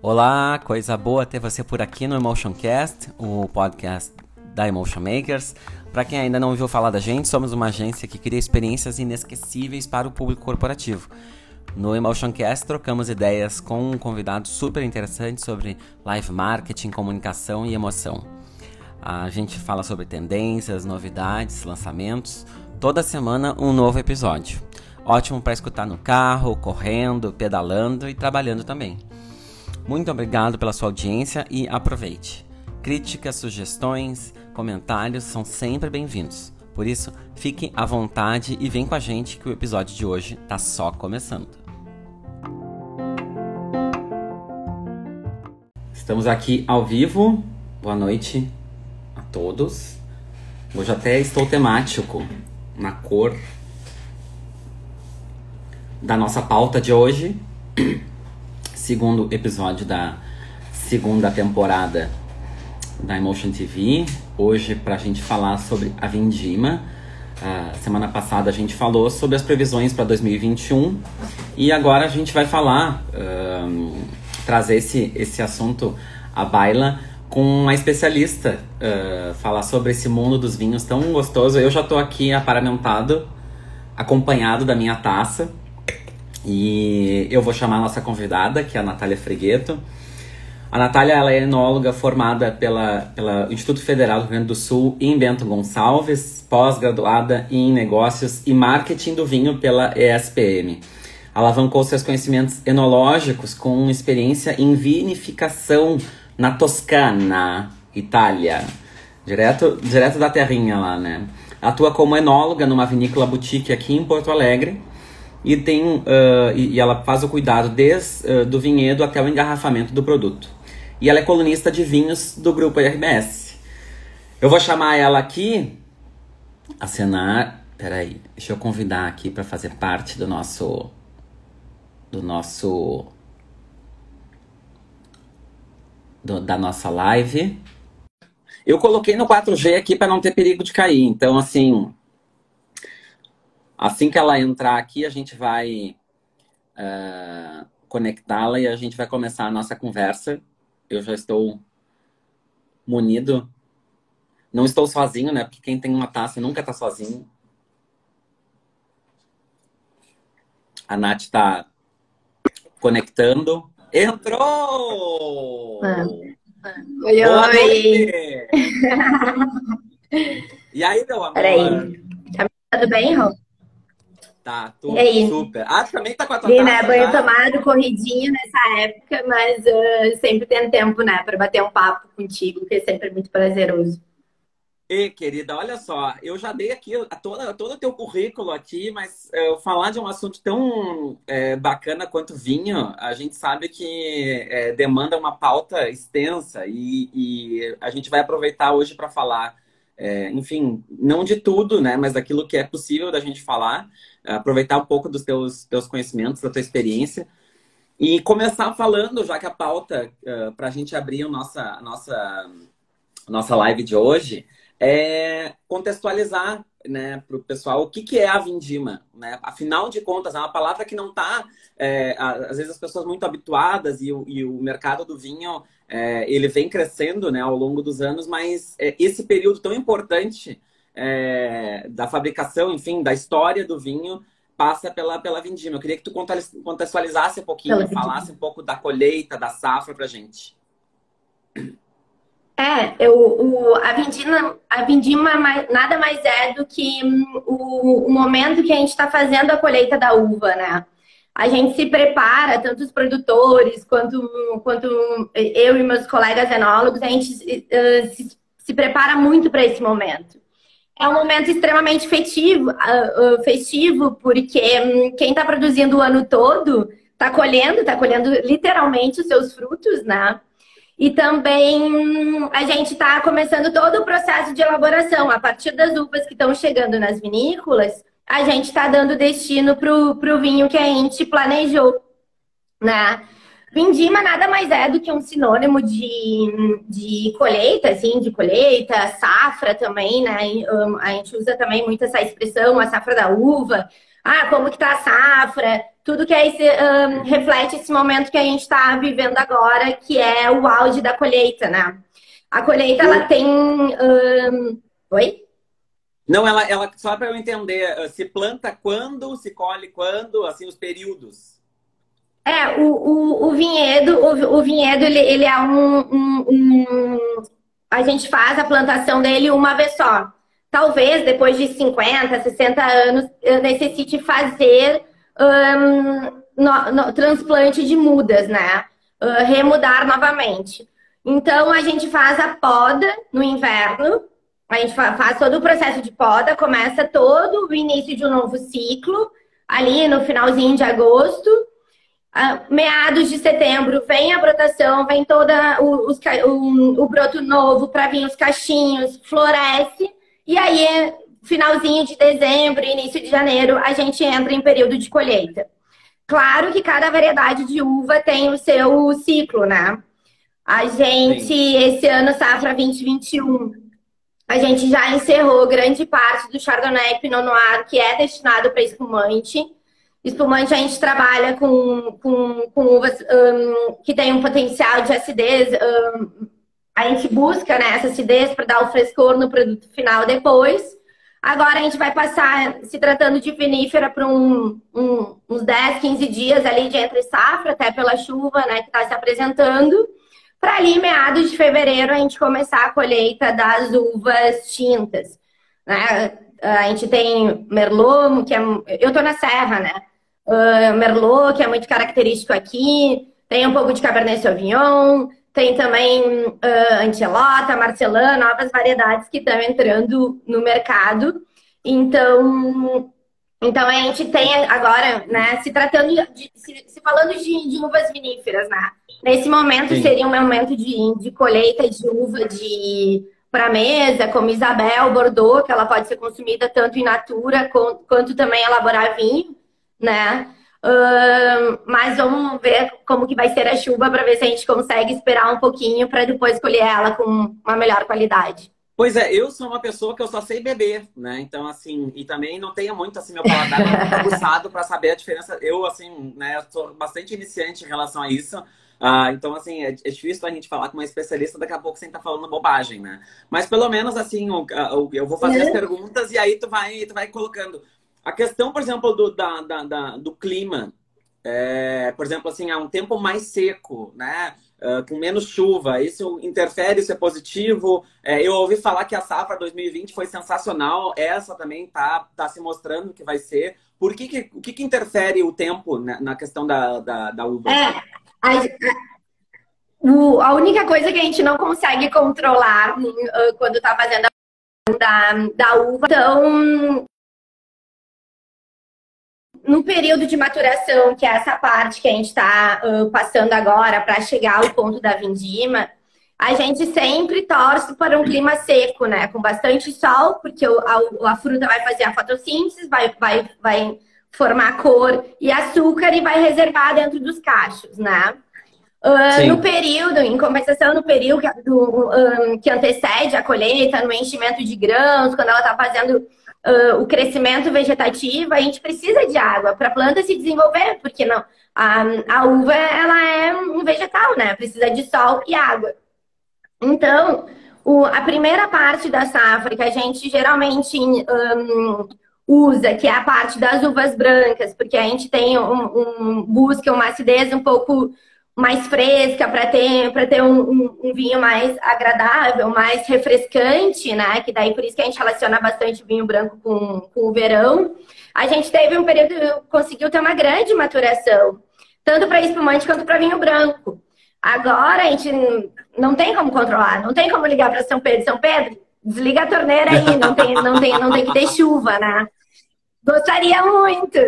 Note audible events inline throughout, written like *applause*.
Olá, coisa boa ter você por aqui no Emotioncast, o podcast da Emotion Makers. Para quem ainda não ouviu falar da gente, somos uma agência que cria experiências inesquecíveis para o público corporativo. No Emotioncast trocamos ideias com um convidado super interessante sobre live marketing, comunicação e emoção. A gente fala sobre tendências, novidades, lançamentos. Toda semana um novo episódio. Ótimo para escutar no carro, correndo, pedalando e trabalhando também. Muito obrigado pela sua audiência e aproveite. Críticas, sugestões, comentários são sempre bem-vindos. Por isso, fique à vontade e vem com a gente que o episódio de hoje está só começando. Estamos aqui ao vivo. Boa noite a todos. Hoje até estou temático na cor da nossa pauta de hoje. *clears throat* Segundo episódio da segunda temporada da Emotion TV. Hoje para a gente falar sobre a Vindima. Uh, semana passada a gente falou sobre as previsões para 2021 e agora a gente vai falar uh, trazer esse, esse assunto à baila com uma especialista, uh, falar sobre esse mundo dos vinhos tão gostoso. Eu já estou aqui aparamentado, acompanhado da minha taça. E eu vou chamar a nossa convidada, que é a Natália Fregueto. A Natália ela é enóloga formada pela, pela Instituto Federal do Rio Grande do Sul em Bento Gonçalves, pós-graduada em negócios e marketing do vinho pela ESPM. Alavancou seus conhecimentos enológicos com experiência em vinificação na Toscana, Itália. Direto, direto da terrinha lá, né? Atua como enóloga numa vinícola boutique aqui em Porto Alegre. E, tem, uh, e, e, ela faz o cuidado desde uh, do vinhedo até o engarrafamento do produto. E ela é colunista de vinhos do grupo IRBS. Eu vou chamar ela aqui, acenar. Peraí, deixa eu convidar aqui para fazer parte do nosso do nosso do, da nossa live. Eu coloquei no 4G aqui para não ter perigo de cair. Então, assim, assim que ela entrar aqui, a gente vai uh, conectá-la e a gente vai começar a nossa conversa. Eu já estou munido. Não estou sozinho, né? Porque quem tem uma taça nunca está sozinho. A Nath está Conectando. Entrou! Oi, Boa oi! *laughs* e aí, meu amor? Peraí. Tá tudo bem, Rô? Tá, tudo super. Ah, também tá com a tua Sim, né? Banho tomado, corridinho nessa época, mas uh, sempre tem tempo, né? Pra bater um papo contigo, que é sempre muito prazeroso. E, querida, olha só, eu já dei aqui toda, todo o teu currículo aqui, mas é, falar de um assunto tão é, bacana quanto vinho, a gente sabe que é, demanda uma pauta extensa e, e, a gente vai aproveitar hoje para falar, é, enfim, não de tudo, né, mas daquilo que é possível da gente falar, aproveitar um pouco dos teus, teus conhecimentos, da tua experiência e começar falando, já que a pauta, uh, para a gente abrir a nossa, a nossa, a nossa live de hoje, é contextualizar né, para o pessoal o que, que é a vindima. Né? Afinal de contas, é uma palavra que não está, é, às vezes, as pessoas muito habituadas e o, e o mercado do vinho é, ele vem crescendo né, ao longo dos anos, mas é, esse período tão importante é, da fabricação, enfim, da história do vinho, passa pela, pela vindima. Eu queria que tu contextualizasse um pouquinho, falasse um pouco da colheita, da safra para gente. É, eu, o, a vindima, a vindima é nada mais é do que hum, o, o momento que a gente está fazendo a colheita da uva, né? A gente se prepara, tanto os produtores quanto, quanto eu e meus colegas enólogos, a gente uh, se, se prepara muito para esse momento. É um momento extremamente festivo, uh, uh, festivo porque um, quem está produzindo o ano todo está colhendo, está colhendo literalmente os seus frutos, né? E também a gente está começando todo o processo de elaboração. A partir das uvas que estão chegando nas vinícolas, a gente está dando destino para o vinho que a gente planejou, né? Vindima nada mais é do que um sinônimo de, de colheita, assim, de colheita, safra também, né? A gente usa também muito essa expressão, a safra da uva. Ah, como que tá a safra? Tudo que é esse, um, reflete esse momento que a gente está vivendo agora, que é o auge da colheita, né? A colheita, ela tem... Um... Oi? Não, ela, ela só para eu entender, se planta quando, se colhe quando, assim, os períodos. É, o, o, o vinhedo, o, o vinhedo, ele, ele é um, um, um, A gente faz a plantação dele uma vez só. Talvez depois de 50, 60 anos, eu necessite fazer um, no, no, transplante de mudas, né? Uh, remudar novamente. Então, a gente faz a poda no inverno, a gente faz todo o processo de poda, começa todo o início de um novo ciclo, ali no finalzinho de agosto meados de setembro vem a brotação, vem toda o, os, o, o broto novo para vir os cachinhos, floresce, e aí, finalzinho de dezembro, início de janeiro, a gente entra em período de colheita. Claro que cada variedade de uva tem o seu ciclo, né? A gente, Sim. esse ano, safra 2021, a gente já encerrou grande parte do Chardonnay Pinot Noir, que é destinado para espumante. Espumante a gente trabalha com, com, com uvas um, que tem um potencial de acidez. Um, a gente busca né, essa acidez para dar o frescor no produto final depois. Agora a gente vai passar, se tratando de vinífera, para um, um, uns 10, 15 dias ali de entre safra, até pela chuva né, que está se apresentando. Para ali, meados de fevereiro, a gente começar a colheita das uvas tintas. Né? A gente tem Merlot, que é. Eu estou na Serra, né? uh, Merlot, que é muito característico aqui, tem um pouco de Cabernet Sauvignon, tem também uh, Antelota, Marcelã, novas variedades que estão entrando no mercado. Então, então a gente tem agora, né, se tratando de, se, se falando de, de, uvas viníferas, né? Nesse momento Sim. seria um momento de, de colheita de uva de para mesa, como Isabel, Bordeaux, que ela pode ser consumida tanto in natura quanto, quanto também elaborar vinho né? Uh, mas vamos ver como que vai ser a chuva para ver se a gente consegue esperar um pouquinho para depois colher ela com uma melhor qualidade. Pois é, eu sou uma pessoa que eu só sei beber, né? Então, assim, e também não tenho muito, assim, meu paladar aguçado para saber a diferença. Eu, assim, né, sou bastante iniciante em relação a isso. Ah, então, assim, é, é, difícil a gente falar com uma especialista, daqui a pouco você tá falando bobagem, né? Mas pelo menos, assim, eu, eu vou fazer as perguntas e aí tu vai, tu vai colocando. A questão, por exemplo, do, da, da, da do clima, é, por exemplo, assim, há um tempo mais seco, né? Uh, com menos chuva, isso interfere, isso é positivo. É, eu ouvi falar que a safra 2020 foi sensacional, essa também tá, tá se mostrando que vai ser. Por que, que o que, que interfere o tempo né, na questão da, da, da uva? É, a, o, a única coisa que a gente não consegue controlar uh, quando tá fazendo a da, da uva, então no período de maturação, que é essa parte que a gente está uh, passando agora para chegar ao ponto da vindima, a gente sempre torce para um clima seco, né? Com bastante sol, porque o, a, a, fruta vai fazer a fotossíntese, vai, vai, vai formar cor e açúcar e vai reservar dentro dos cachos, né? Uh, no período, em compensação, no período que, do, um, que antecede a colheita, no enchimento de grãos, quando ela está fazendo uh, o crescimento vegetativo, a gente precisa de água para a planta se desenvolver, porque não a, a uva ela é um vegetal, né? Precisa de sol e água. Então, o, a primeira parte da safra que a gente geralmente um, usa, que é a parte das uvas brancas, porque a gente tem um, um busca uma acidez um pouco mais fresca, para ter, pra ter um, um, um, vinho mais agradável, mais refrescante, né? Que daí por isso que a gente relaciona bastante o vinho branco com, com o verão. A gente teve um período, conseguiu ter uma grande maturação, tanto para espumante quanto para vinho branco. Agora a gente não tem como controlar, não tem como ligar para São Pedro. São Pedro, desliga a torneira aí, não tem, não tem, não tem que ter chuva, né? Gostaria muito.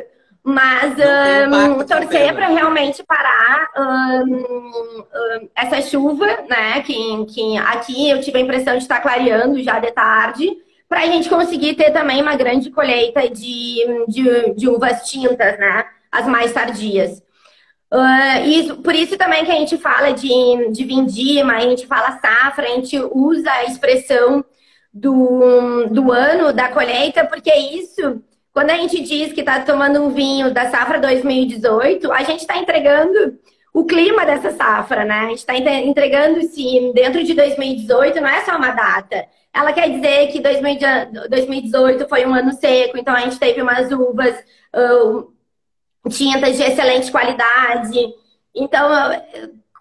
Mas um, torcer para realmente parar um, um, essa chuva, né? Que, que aqui eu tive a impressão de estar clareando já de tarde, para a gente conseguir ter também uma grande colheita de, de, de, uvas tintas, né? As mais tardias. Uh, isso, por isso também que a gente fala de, de vindima, a gente fala safra, a gente usa a expressão do, do ano da colheita, porque isso, quando a gente diz que está tomando um vinho da safra 2018, a gente está entregando o clima dessa safra, né? A gente está entregando se dentro de 2018 não é só uma data. Ela quer dizer que 2018 foi um ano seco, então a gente teve umas uvas. Uh, tintas de excelente qualidade. Então,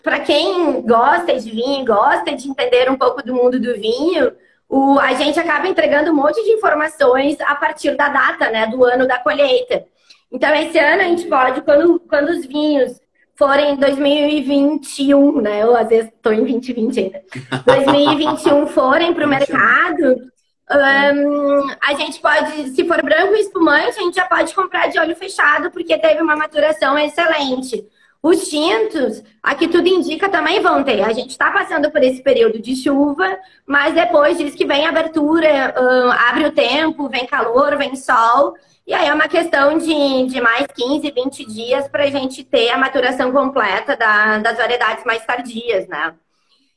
para quem gosta de vinho, gosta de entender um pouco do mundo do vinho, o, a gente acaba entregando um monte de informações a partir da data, né, do ano da colheita. Então, esse ano a gente pode, quando, quando os vinhos forem 2021, né? Eu às vezes estou em 2020 ainda. *laughs* 2021 forem para o mercado, um, a gente pode, se for branco e espumante, a gente já pode comprar de olho fechado, porque teve uma maturação excelente. Os tintos, aqui tudo indica, também vão ter. A gente está passando por esse período de chuva, mas depois diz que vem abertura, um, abre o tempo, vem calor, vem sol. E aí é uma questão de, de mais 15, 20 dias para a gente ter a maturação completa da, das variedades mais tardias, né?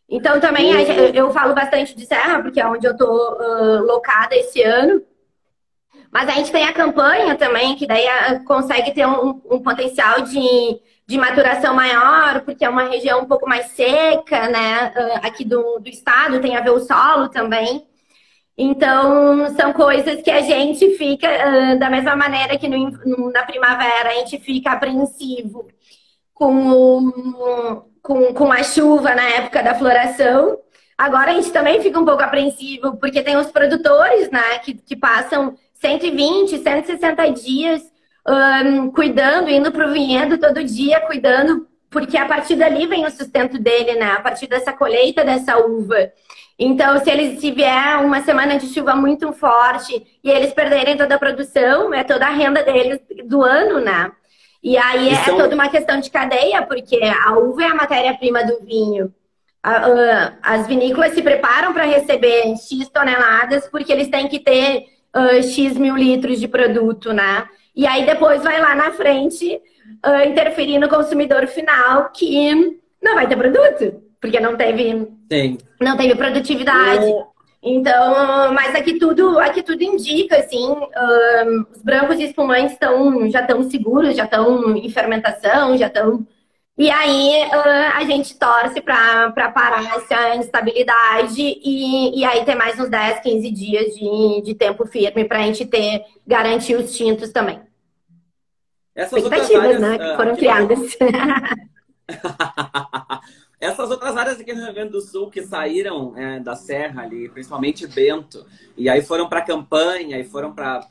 Então, também eu falo bastante de Serra, porque é onde eu estou uh, locada esse ano. Mas a gente tem a campanha também, que daí uh, consegue ter um, um, potencial de, de maturação maior, porque é uma região um pouco mais seca, né? Uh, aqui do, do estado, tem a ver o solo também. Então, são coisas que a gente fica, uh, da mesma maneira que no, na primavera a gente fica apreensivo com o, com, com a chuva na época da floração. Agora a gente também fica um pouco apreensivo, porque tem os produtores, né, que, que passam 120, 160 dias um, cuidando, indo para o vinhedo todo dia, cuidando, porque a partir dali vem o sustento dele, né, a partir dessa colheita dessa uva. Então, se eles se vier uma semana de chuva muito forte e eles perderem toda a produção, é toda a renda deles do ano, né? E aí é, toda uma questão de cadeia, porque a uva é a matéria-prima do vinho. As vinícolas se preparam para receber X toneladas, porque eles têm que ter X mil litros de produto, né? E aí depois vai lá na frente uh, interferir no consumidor final, que não vai ter produto, porque não teve, Sim. não teve produtividade. O... Então, mas aqui tudo, aqui tudo indica, assim, um, os brancos e espumantes estão, já estão seguros, já estão em fermentação, já estão. E aí uh, a gente torce para parar essa instabilidade e, e aí ter mais uns 10, 15 dias de, de tempo firme para a gente ter, garantir os tintos também. Essas Expectativas, áreas, né, que foram uh, criadas. *laughs* Essas outras áreas aqui no Rio Grande do Sul que saíram é, da serra ali, principalmente Bento, e aí foram para campanha e foram para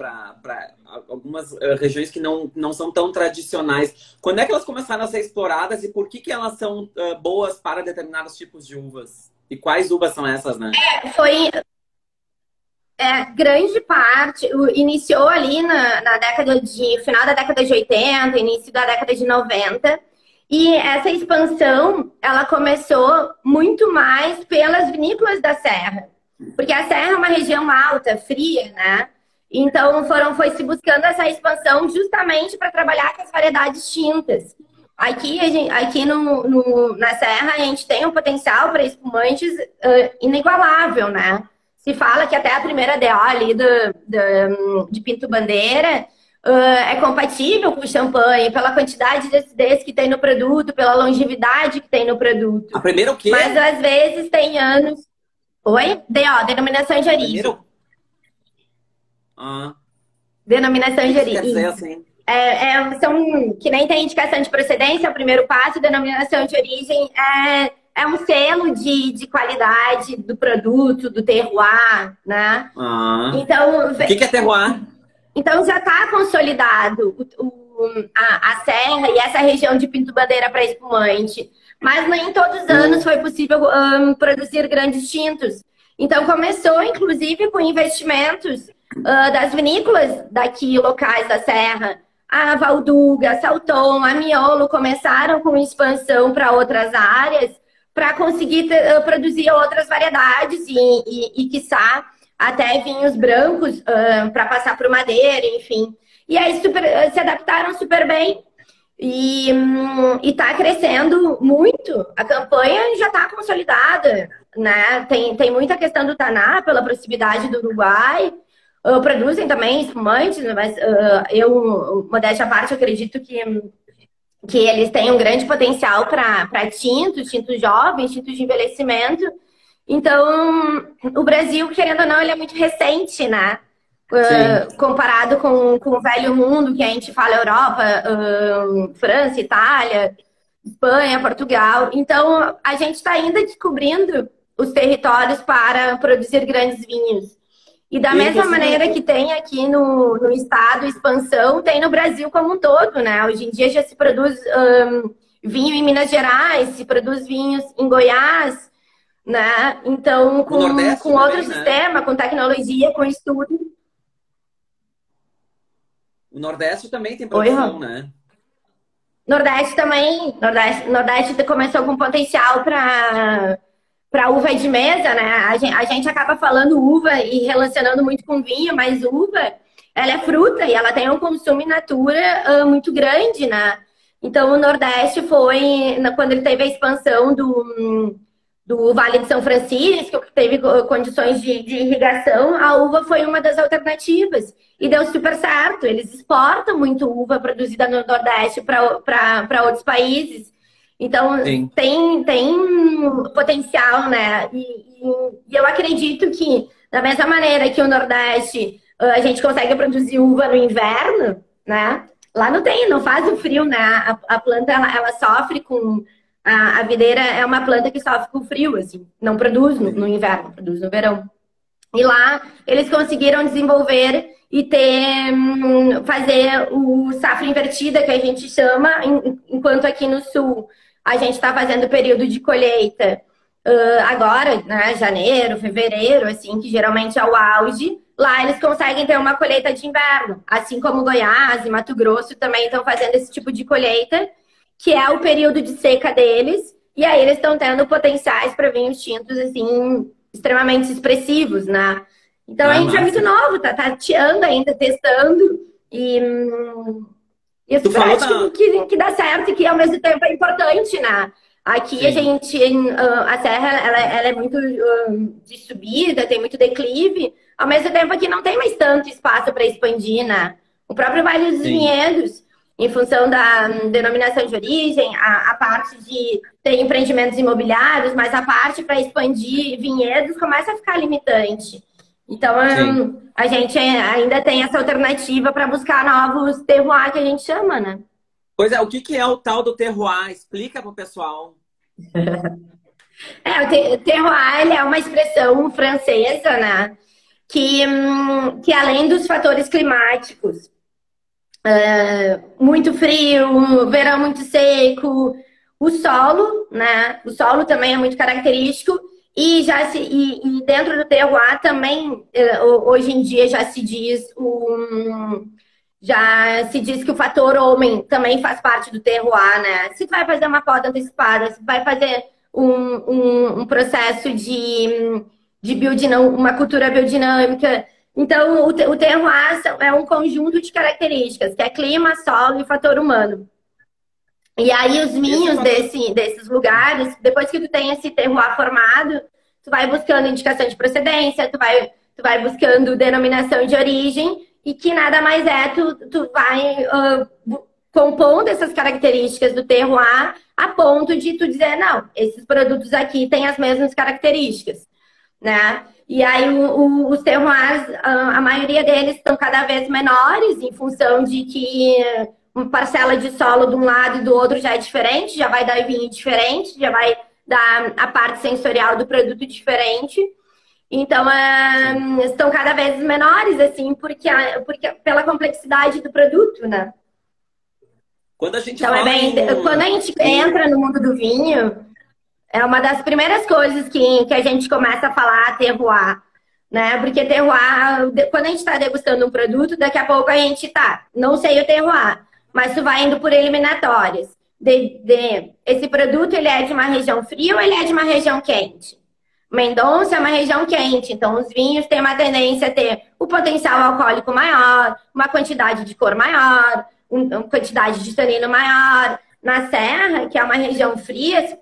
algumas uh, regiões que não, não são tão tradicionais. Quando é que elas começaram a ser exploradas e por que, que elas são uh, boas para determinados tipos de uvas? E quais uvas são essas, né? É, foi é, grande parte, iniciou ali na, na década de. final da década de 80, início da década de 90 e essa expansão, ela começou muito mais pelas vinícolas da Serra. Porque a Serra é uma região alta, fria, né? Então foram, foi se buscando essa expansão justamente para trabalhar com as variedades tintas. Aqui, gente, aqui no, no, na Serra, a gente tem um potencial para espumantes uh, inigualável, né? Se fala que até a primeira DO ali do, do, de Pinto Bandeira uh, é compatível com o champanhe pela quantidade de acidez que tem no produto, pela longevidade que tem no produto. A primeira o quê? Mas às vezes tem anos. Oi? DO, denominação de origem. Primeiro... Ah. Denominação de origem. Assim? É, é, são, que nem tem indicação de procedência, é o primeiro passo, denominação de origem é, é um selo de, de qualidade do produto, do terroir, né? Ah. Então, o que, que é terroir? Então já está consolidado o, o, a, a, serra e essa região de Pinto Bandeira para espumante. Mas nem todos os anos foi possível um, produzir grandes tintos. Então começou, inclusive, com investimentos uh, das vinícolas daqui, locais da serra. A Valduga, Salton, a Miolo começaram com expansão para outras áreas para conseguir uh, produzir outras variedades e, e, e quiçá, até vinhos brancos uh, para passar para madeira, enfim. E aí super, se adaptaram super bem. E hum, está crescendo muito. A campanha já está consolidada, né? Tem, tem muita questão do Taná pela proximidade do Uruguai. Uh, produzem também espumantes, mas uh, eu, modéstia à parte, acredito que, que eles têm um grande potencial para tintos, tintos jovens, tintos de envelhecimento. Então, o Brasil, querendo ou não, ele é muito recente, né? Uh, comparado com, com o velho mundo que a gente fala Europa, uh, França, Itália, Espanha, Portugal. Então, a gente está ainda descobrindo os territórios para produzir grandes vinhos. E da e mesma maneira que tem aqui no, no estado expansão, tem no Brasil como um todo, né? Hoje em dia já se produz um, vinho em Minas Gerais, se produz vinhos em Goiás, né? Então, com, com outro né? sistema, com tecnologia, com estudo. O Nordeste também tem produção, Oi, né? Nordeste também. Nordeste, Nordeste começou com potencial para para uva de mesa, né? A gente, a gente acaba falando uva e relacionando muito com vinho, mas uva, ela é fruta e ela tem um consumo in natura uh, muito grande, né? Então, o Nordeste foi, quando ele teve a expansão do, do Vale de São Francisco, que teve condições de, de, irrigação, a uva foi uma das alternativas. E deu super certo. Eles exportam muito uva produzida no Nordeste para outros países. Então, tem, tem potencial, né? E, e, e, eu acredito que, da mesma maneira que o Nordeste a gente consegue produzir uva no inverno, né? Lá não tem, não faz o frio, né? A, a planta, ela, ela sofre com a, a videira é uma planta que sofre com frio, assim, não produz no, no inverno, produz no verão. E lá eles conseguiram desenvolver e ter hum, fazer o safra invertida que a gente chama, enquanto aqui no sul a gente está fazendo o período de colheita uh, agora, né, janeiro, fevereiro, assim, que geralmente é o auge. Lá eles conseguem ter uma colheita de inverno, assim como Goiás e Mato Grosso também estão fazendo esse tipo de colheita que é o período de seca deles, e aí eles estão tendo potenciais para vinhos tintos, assim, extremamente expressivos, né? Então ah, a gente massa. é muito novo, tá tateando ainda, testando, e, e eu acho que, que dá certo e que ao mesmo tempo é importante, né? Aqui Sim. a gente, ah, a serra, ela, ela é muito ah, de subida, tem muito declive, ao mesmo tempo que não tem mais tanto espaço para expandir, né? O próprio Vale dos Sim. Vinhedos, em função da hum, denominação de origem, a, a, parte de ter empreendimentos imobiliários, mas a parte para expandir vinhedos começa a ficar limitante. Então, hum, a gente ainda tem essa alternativa para buscar novos terroir que a gente chama, né? Pois é, o que, que é o tal do terroir? Explica para o pessoal. *laughs* é, o terroir é uma expressão francesa, né? Que, hum, que além dos fatores climáticos, é, muito frio, verão muito seco, o solo, né? O solo também é muito característico e já se e, e dentro do terroir também é, hoje em dia já se diz um, já se diz que o fator homem também faz parte do terroir, né? Se tu vai fazer uma poda antecipada, se vai fazer um, um, um processo de, de biodinâmica, uma cultura biodinâmica, então, o, o terroir é um conjunto de características, que é clima, solo e fator humano. E aí, os vinhos desse, desses lugares, depois que tu tem esse terroir formado, tu vai buscando indicação de procedência, tu vai, tu vai buscando denominação de origem, e que nada mais é, tu, tu vai uh, compondo essas características do terroir a ponto de tu dizer, não, esses produtos aqui têm as mesmas características, né? E aí o, o, os terroirs, a, a maioria deles estão cada vez menores, em função de que uma parcela de solo de um lado e do outro já é diferente, já vai dar vinho diferente, já vai dar a parte sensorial do produto diferente. Então, é, estão cada vez menores, assim, porque, porque pela complexidade do produto, né? Quando a gente então, é bem, em... quando a gente entra no mundo do vinho, é uma das primeiras coisas que, que a gente começa a falar terroir, né? Porque terroir, quando a gente está degustando um produto, daqui a pouco a gente tá, não sei o terroir, mas tu vai indo por eliminatórias. De, de, esse produto ele é de uma região fria ou ele é de uma região quente? Mendonça é uma região quente, então os vinhos têm uma tendência a ter o potencial alcoólico maior, uma quantidade de cor maior, uma quantidade de tanino maior. Na Serra, que é uma região fria,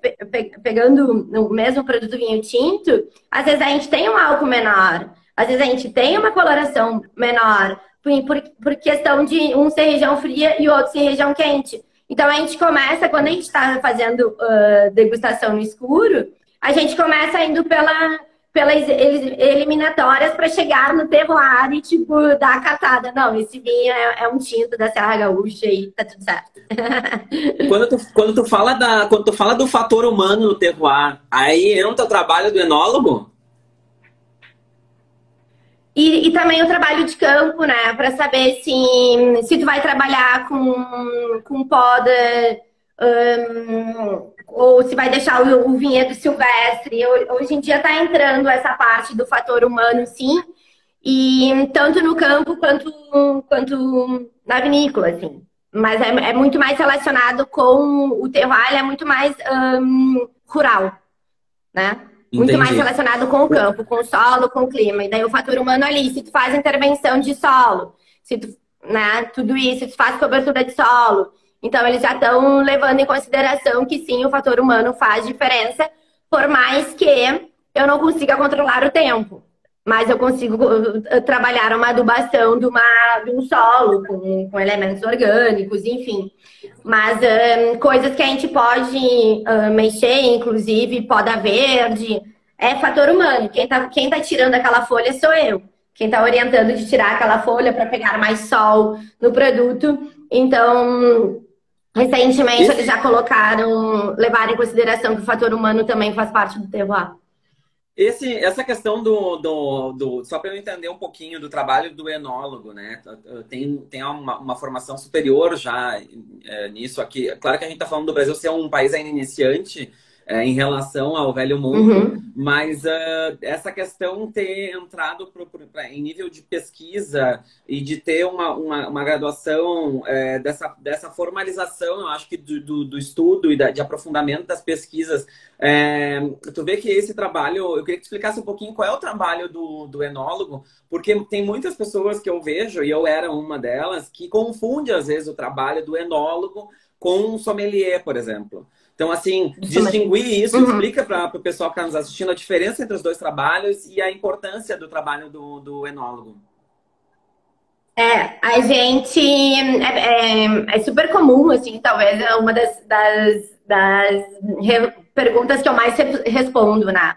pegando o mesmo produto vinho tinto, às vezes a gente tem um álcool menor, às vezes a gente tem uma coloração menor, por, por questão de um ser região fria e o outro ser região quente. Então a gente começa, quando a gente está fazendo uh, degustação no escuro, a gente começa indo pela, pelas eliminatórias para chegar no terroir e, tipo, dar a catada. Não, esse vinho é, é, um tinto da Serra Gaúcha e tá tudo certo. *laughs* quando, tu, quando, tu fala da, quando tu fala do fator humano no terroir, aí entra o trabalho do enólogo? E, e, também o trabalho de campo, né? Para saber se, se tu vai trabalhar com, com poda um, ou se vai deixar o, o vinhedo silvestre. Hoje em dia está entrando essa parte do fator humano, sim. E tanto no campo quanto, quanto na vinícola, assim. Mas é, é muito mais relacionado com o terroir, é muito mais um, rural, né? Muito mais relacionado com o campo, com o solo, com o clima. E daí o fator humano ali, se tu faz intervenção de solo, se tu, né, tudo isso, se tu faz cobertura de solo. Então eles já estão levando em consideração que sim, o fator humano faz diferença, por mais que eu não consiga controlar o tempo. Mas eu consigo trabalhar uma adubação de, uma, de um solo com, com elementos orgânicos, enfim. Mas um, coisas que a gente pode uh, mexer, inclusive poda verde, é fator humano. Quem está quem tá tirando aquela folha sou eu. Quem está orientando de tirar aquela folha para pegar mais sol no produto. Então, recentemente Esse... eles já colocaram, levaram em consideração que o fator humano também faz parte do terroir. Esse, essa questão do, do, do só para eu entender um pouquinho do trabalho do enólogo, né? Tem, tem uma, uma formação superior já é, nisso aqui. Claro que a gente está falando do Brasil ser um país ainda iniciante, é, em relação ao velho mundo, uhum. mas uh, essa questão ter entrado pro, pro, pra, em nível de pesquisa e de ter uma, uma, uma graduação é, dessa, dessa formalização, eu acho que do, do, do estudo e da, de aprofundamento das pesquisas, é, tu vê que esse trabalho, eu queria que tu explicasse um pouquinho qual é o trabalho do, do enólogo, porque tem muitas pessoas que eu vejo, e eu era uma delas, que confunde às vezes o trabalho do enólogo com um sommelier, por exemplo. Então, assim, distinguir isso, uhum. explica para o pessoal que está nos assistindo a diferença entre os dois trabalhos e a importância do trabalho do, do enólogo. É, a gente. É, é, é, super comum, assim, talvez é uma das, das, das perguntas que eu mais respondo, né?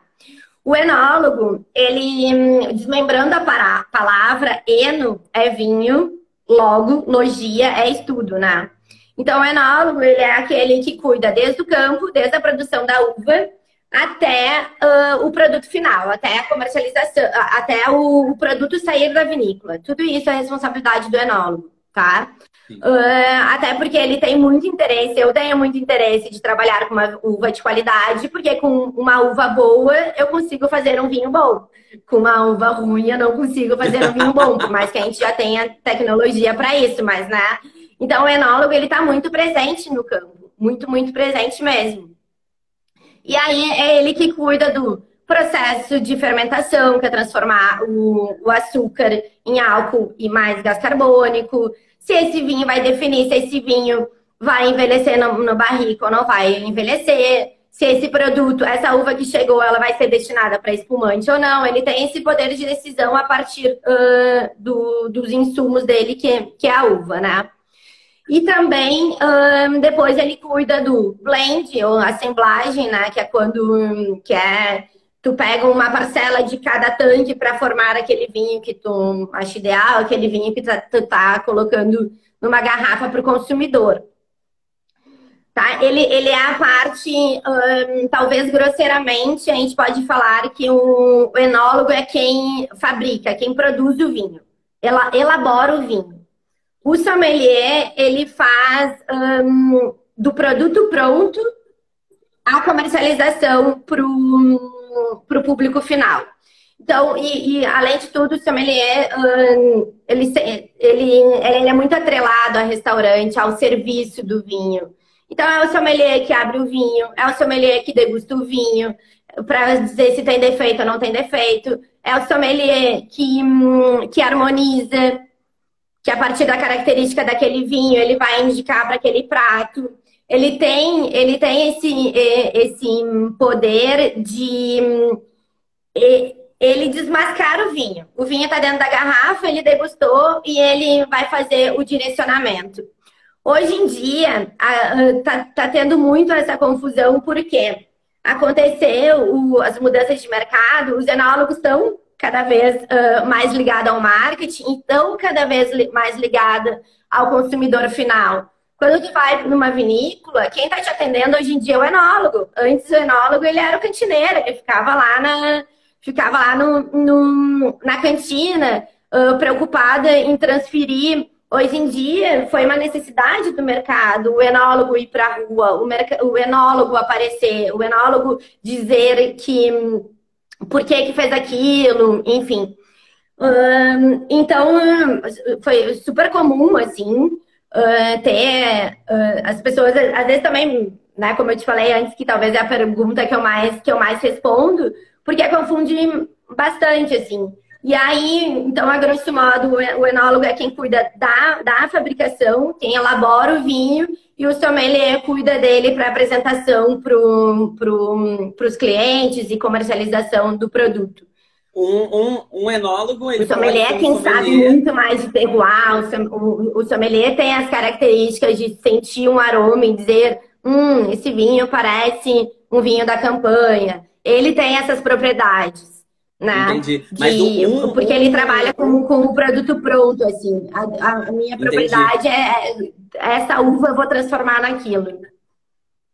O enólogo, ele, desmembrando a palavra, eno é vinho, logo, logia é estudo, né? Então, o enólogo, ele é aquele que cuida desde o campo, desde a produção da uva, até uh, o produto final, até a comercialização, até o, o, produto sair da vinícola. Tudo isso é responsabilidade do enólogo, tá? Uh, até porque ele tem muito interesse, eu tenho muito interesse de trabalhar com uma uva de qualidade, porque com uma uva boa eu consigo fazer um vinho bom. Com uma uva ruim eu não consigo fazer um vinho bom, por mais que a gente já tenha tecnologia para isso, mas né? Então, o enólogo, ele está muito presente no campo. Muito, muito presente mesmo. E aí, é ele que cuida do processo de fermentação, que é transformar o, o açúcar em álcool e mais gás carbônico. Se esse vinho vai definir se esse vinho vai envelhecer no, no barrico ou não vai envelhecer se esse produto, essa uva que chegou, ela vai ser destinada para espumante ou não. Ele tem esse poder de decisão a partir uh, do, dos insumos dele, que, que é a uva, né? E também, um, depois ele cuida do blend, ou assemblagem, né? Que é quando que é, tu pega uma parcela de cada tanque para formar aquele vinho que tu acha ideal, aquele vinho que tu tá colocando numa garrafa para o consumidor. Tá? Ele, ele é a parte, um, talvez grosseiramente, a gente pode falar que o, o enólogo é quem fabrica, quem produz o vinho. Ela elabora o vinho. O sommelier, ele faz um, do produto pronto a comercialização para o público final. Então, e, e, além de tudo, o sommelier, um, ele, ele, ele é muito atrelado ao restaurante, ao serviço do vinho. Então, é o sommelier que abre o vinho, é o sommelier que degusta o vinho, para dizer se tem defeito ou não tem defeito. É o sommelier que, que harmoniza que a partir da característica daquele vinho ele vai indicar para aquele prato. Ele tem, ele tem esse, esse poder de ele desmascara o vinho. O vinho está dentro da garrafa, ele degustou e ele vai fazer o direcionamento. Hoje em dia, está tá tendo muito essa confusão, porque aconteceu o, as mudanças de mercado, os enólogos estão cada vez uh, mais ligados ao marketing, estão cada vez mais ligados ao consumidor final. Quando tu vai numa vinícola, quem está te atendendo hoje em dia é o enólogo. Antes o enólogo ele era o cantineiro, ele ficava lá na, ficava lá no, no na cantina, uh, preocupada em transferir. Hoje em dia, foi uma necessidade do mercado o enólogo ir para a rua, o, o enólogo aparecer, o enólogo dizer que por que, que fez aquilo, enfim. Então, foi super comum, assim, uh, ter uh, as pessoas, às vezes também, né, como eu te falei antes, que talvez é a pergunta que eu mais, que eu mais respondo, porque confunde bastante, assim. E aí, então, a grosso modo, o enólogo é quem cuida da, da fabricação, quem elabora o vinho, e o sommelier cuida dele para apresentação para pro, os clientes e comercialização do produto. Um, um, um enólogo... Ele o sommelier é quem sommelier. sabe muito mais de terroir. O, o sommelier tem as características de sentir um aroma e dizer hum, esse vinho parece um vinho da campanha ele tem essas propriedades. Né? Entendi. Mas de, um, porque um, ele trabalha com, com o produto pronto, assim. A, a minha propriedade é, é essa uva eu vou transformar naquilo.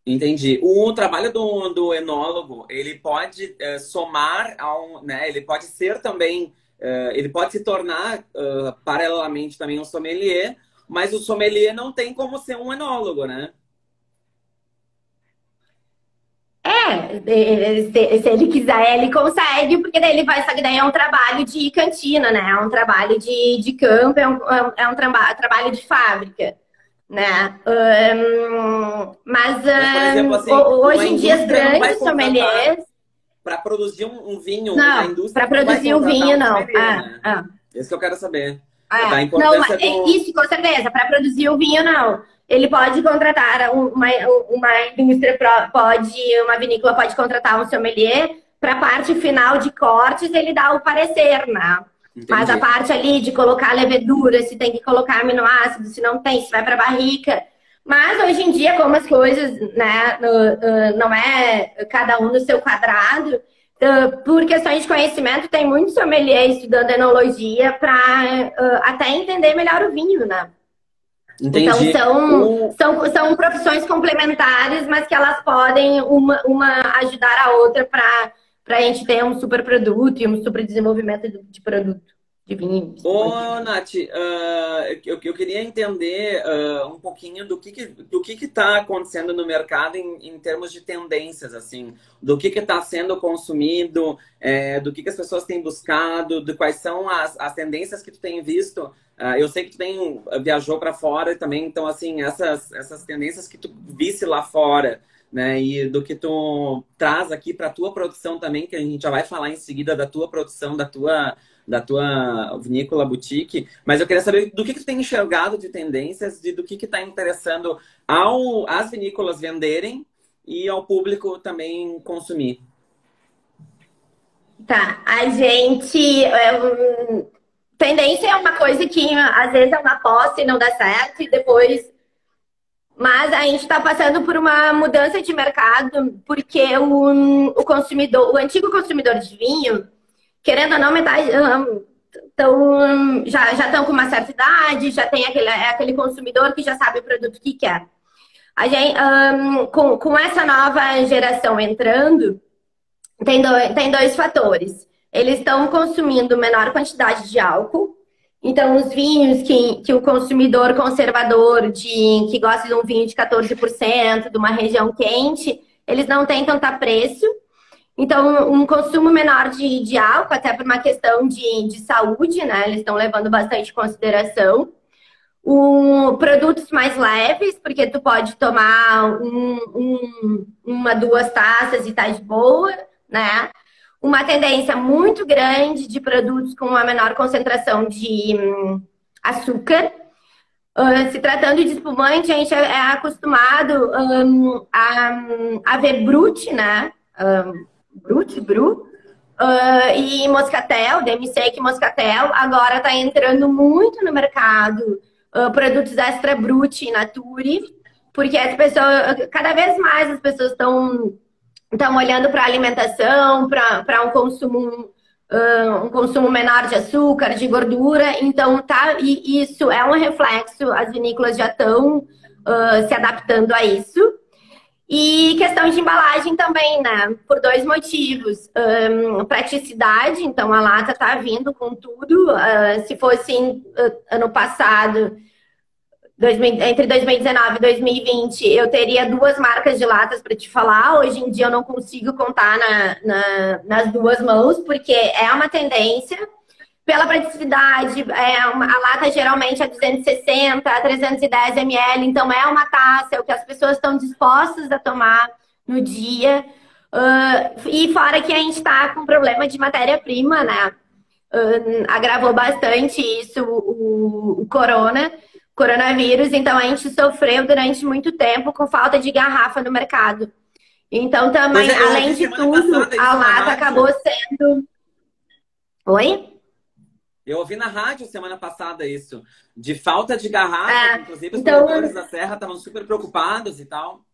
Entendi. O trabalho do, do enólogo, ele pode é, somar ao, né? Ele pode ser também, é, ele pode se tornar uh, paralelamente também um sommelier, mas o sommelier não tem como ser um enólogo, né? É, se, se, ele quiser, ele consegue, porque daí ele vai, só que daí é um trabalho de cantina, né? É um trabalho de, de campo, é um, é um é traba, trabalho de fábrica, né? Um, mas, mas exemplo, assim, hoje em dia, os grandes sommeliers... Para produzir um, um vinho, não, a indústria para produzir um vinho, não. Ah, né? ah. Isso que eu quero saber. Ah, não, do... isso com certeza. Para produzir o vinho, não ele pode contratar uma, uma indústria, pode, uma vinícola pode contratar um sommelier para a parte final de cortes, ele dá o parecer, né? Entendi. Mas a parte ali de colocar levedura, se tem que colocar aminoácidos, se não tem, se vai para barrica. Mas hoje em dia, como as coisas, né, não é cada um no seu quadrado, por questões de conhecimento, tem muito sommelier estudando enologia para até entender melhor o vinho, né? Entendi. Então são, são, são profissões complementares, mas que elas podem uma, uma ajudar a outra para a gente ter um super produto e um super desenvolvimento de produto de vinho. Ô, Nath, uh, eu, eu queria entender uh, um pouquinho do que, que do que está acontecendo no mercado em, em, termos de tendências, assim, do que está sendo consumido, é, do que, que as pessoas têm buscado, de quais são as, as tendências que tu tem visto. Uh, eu sei que tu tem, viajou para fora também, então, assim, essas, essas tendências que tu visse lá fora, né? E do que tu traz aqui para tua produção também, que a gente já vai falar em seguida da tua produção, da tua da tua vinícola boutique, mas eu queria saber do que, que tu tem enxergado de tendências e do que está interessando ao, as vinícolas venderem e ao público também consumir. Tá, a gente. É, tendência é uma coisa que às vezes é uma aposta e não dá certo, e depois. Mas a gente está passando por uma mudança de mercado, porque o, o consumidor, o antigo consumidor de vinho, querendo ou não, metade. Então, já, estão com uma certa idade, já tem aquele, é aquele consumidor que já sabe o produto que quer. A gente, um, com, com essa nova geração entrando, tem, do, tem dois fatores. Eles estão consumindo menor quantidade de álcool. Então, os vinhos que, que o consumidor conservador, de, que gosta de um vinho de 14%, de uma região quente, eles não têm tanta preço. Então, um consumo menor de, de álcool, até por uma questão de, de saúde, né? Eles estão levando bastante consideração. Um, produtos mais leves, porque tu pode tomar um, um, uma, duas taças e tá de boa, né? Uma tendência muito grande de produtos com uma menor concentração de hum, açúcar. Uh, se tratando de espumante, a gente é, é acostumado um, a, a ver brute, né? Um, brute, bru. Uh, e moscatel, demi-sec moscatel. Agora está entrando muito no mercado uh, produtos extra brute nature, porque as pessoas, cada vez mais as pessoas estão estão olhando para alimentação, para um consumo uh, um consumo menor de açúcar, de gordura. Então, tá, e isso é um reflexo, as vinícolas já estão uh, se adaptando a isso. E questão de embalagem também, né? Por dois motivos. Um, praticidade, então a lata tá vindo com tudo. Uh, se fosse uh, ano passado, entre 2019 e 2020, eu teria duas marcas de latas para te falar. Hoje em dia eu não consigo contar na, na, nas duas mãos, porque é uma tendência. Pela praticidade, é uma, a lata geralmente é 260 a 310 ml, então é uma taça, é o que as pessoas estão dispostas a tomar no dia. Uh, e fora que a gente está com problema de matéria-prima, né? Uh, agravou bastante isso o, o corona coronavírus, então a gente sofreu durante muito tempo com falta de garrafa no mercado. Então também, é, além de tudo, a lata acabou sendo. Oi? Eu ouvi na rádio semana passada isso, de falta de garrafa, é, inclusive os então... produtores da Serra estavam super preocupados e tal.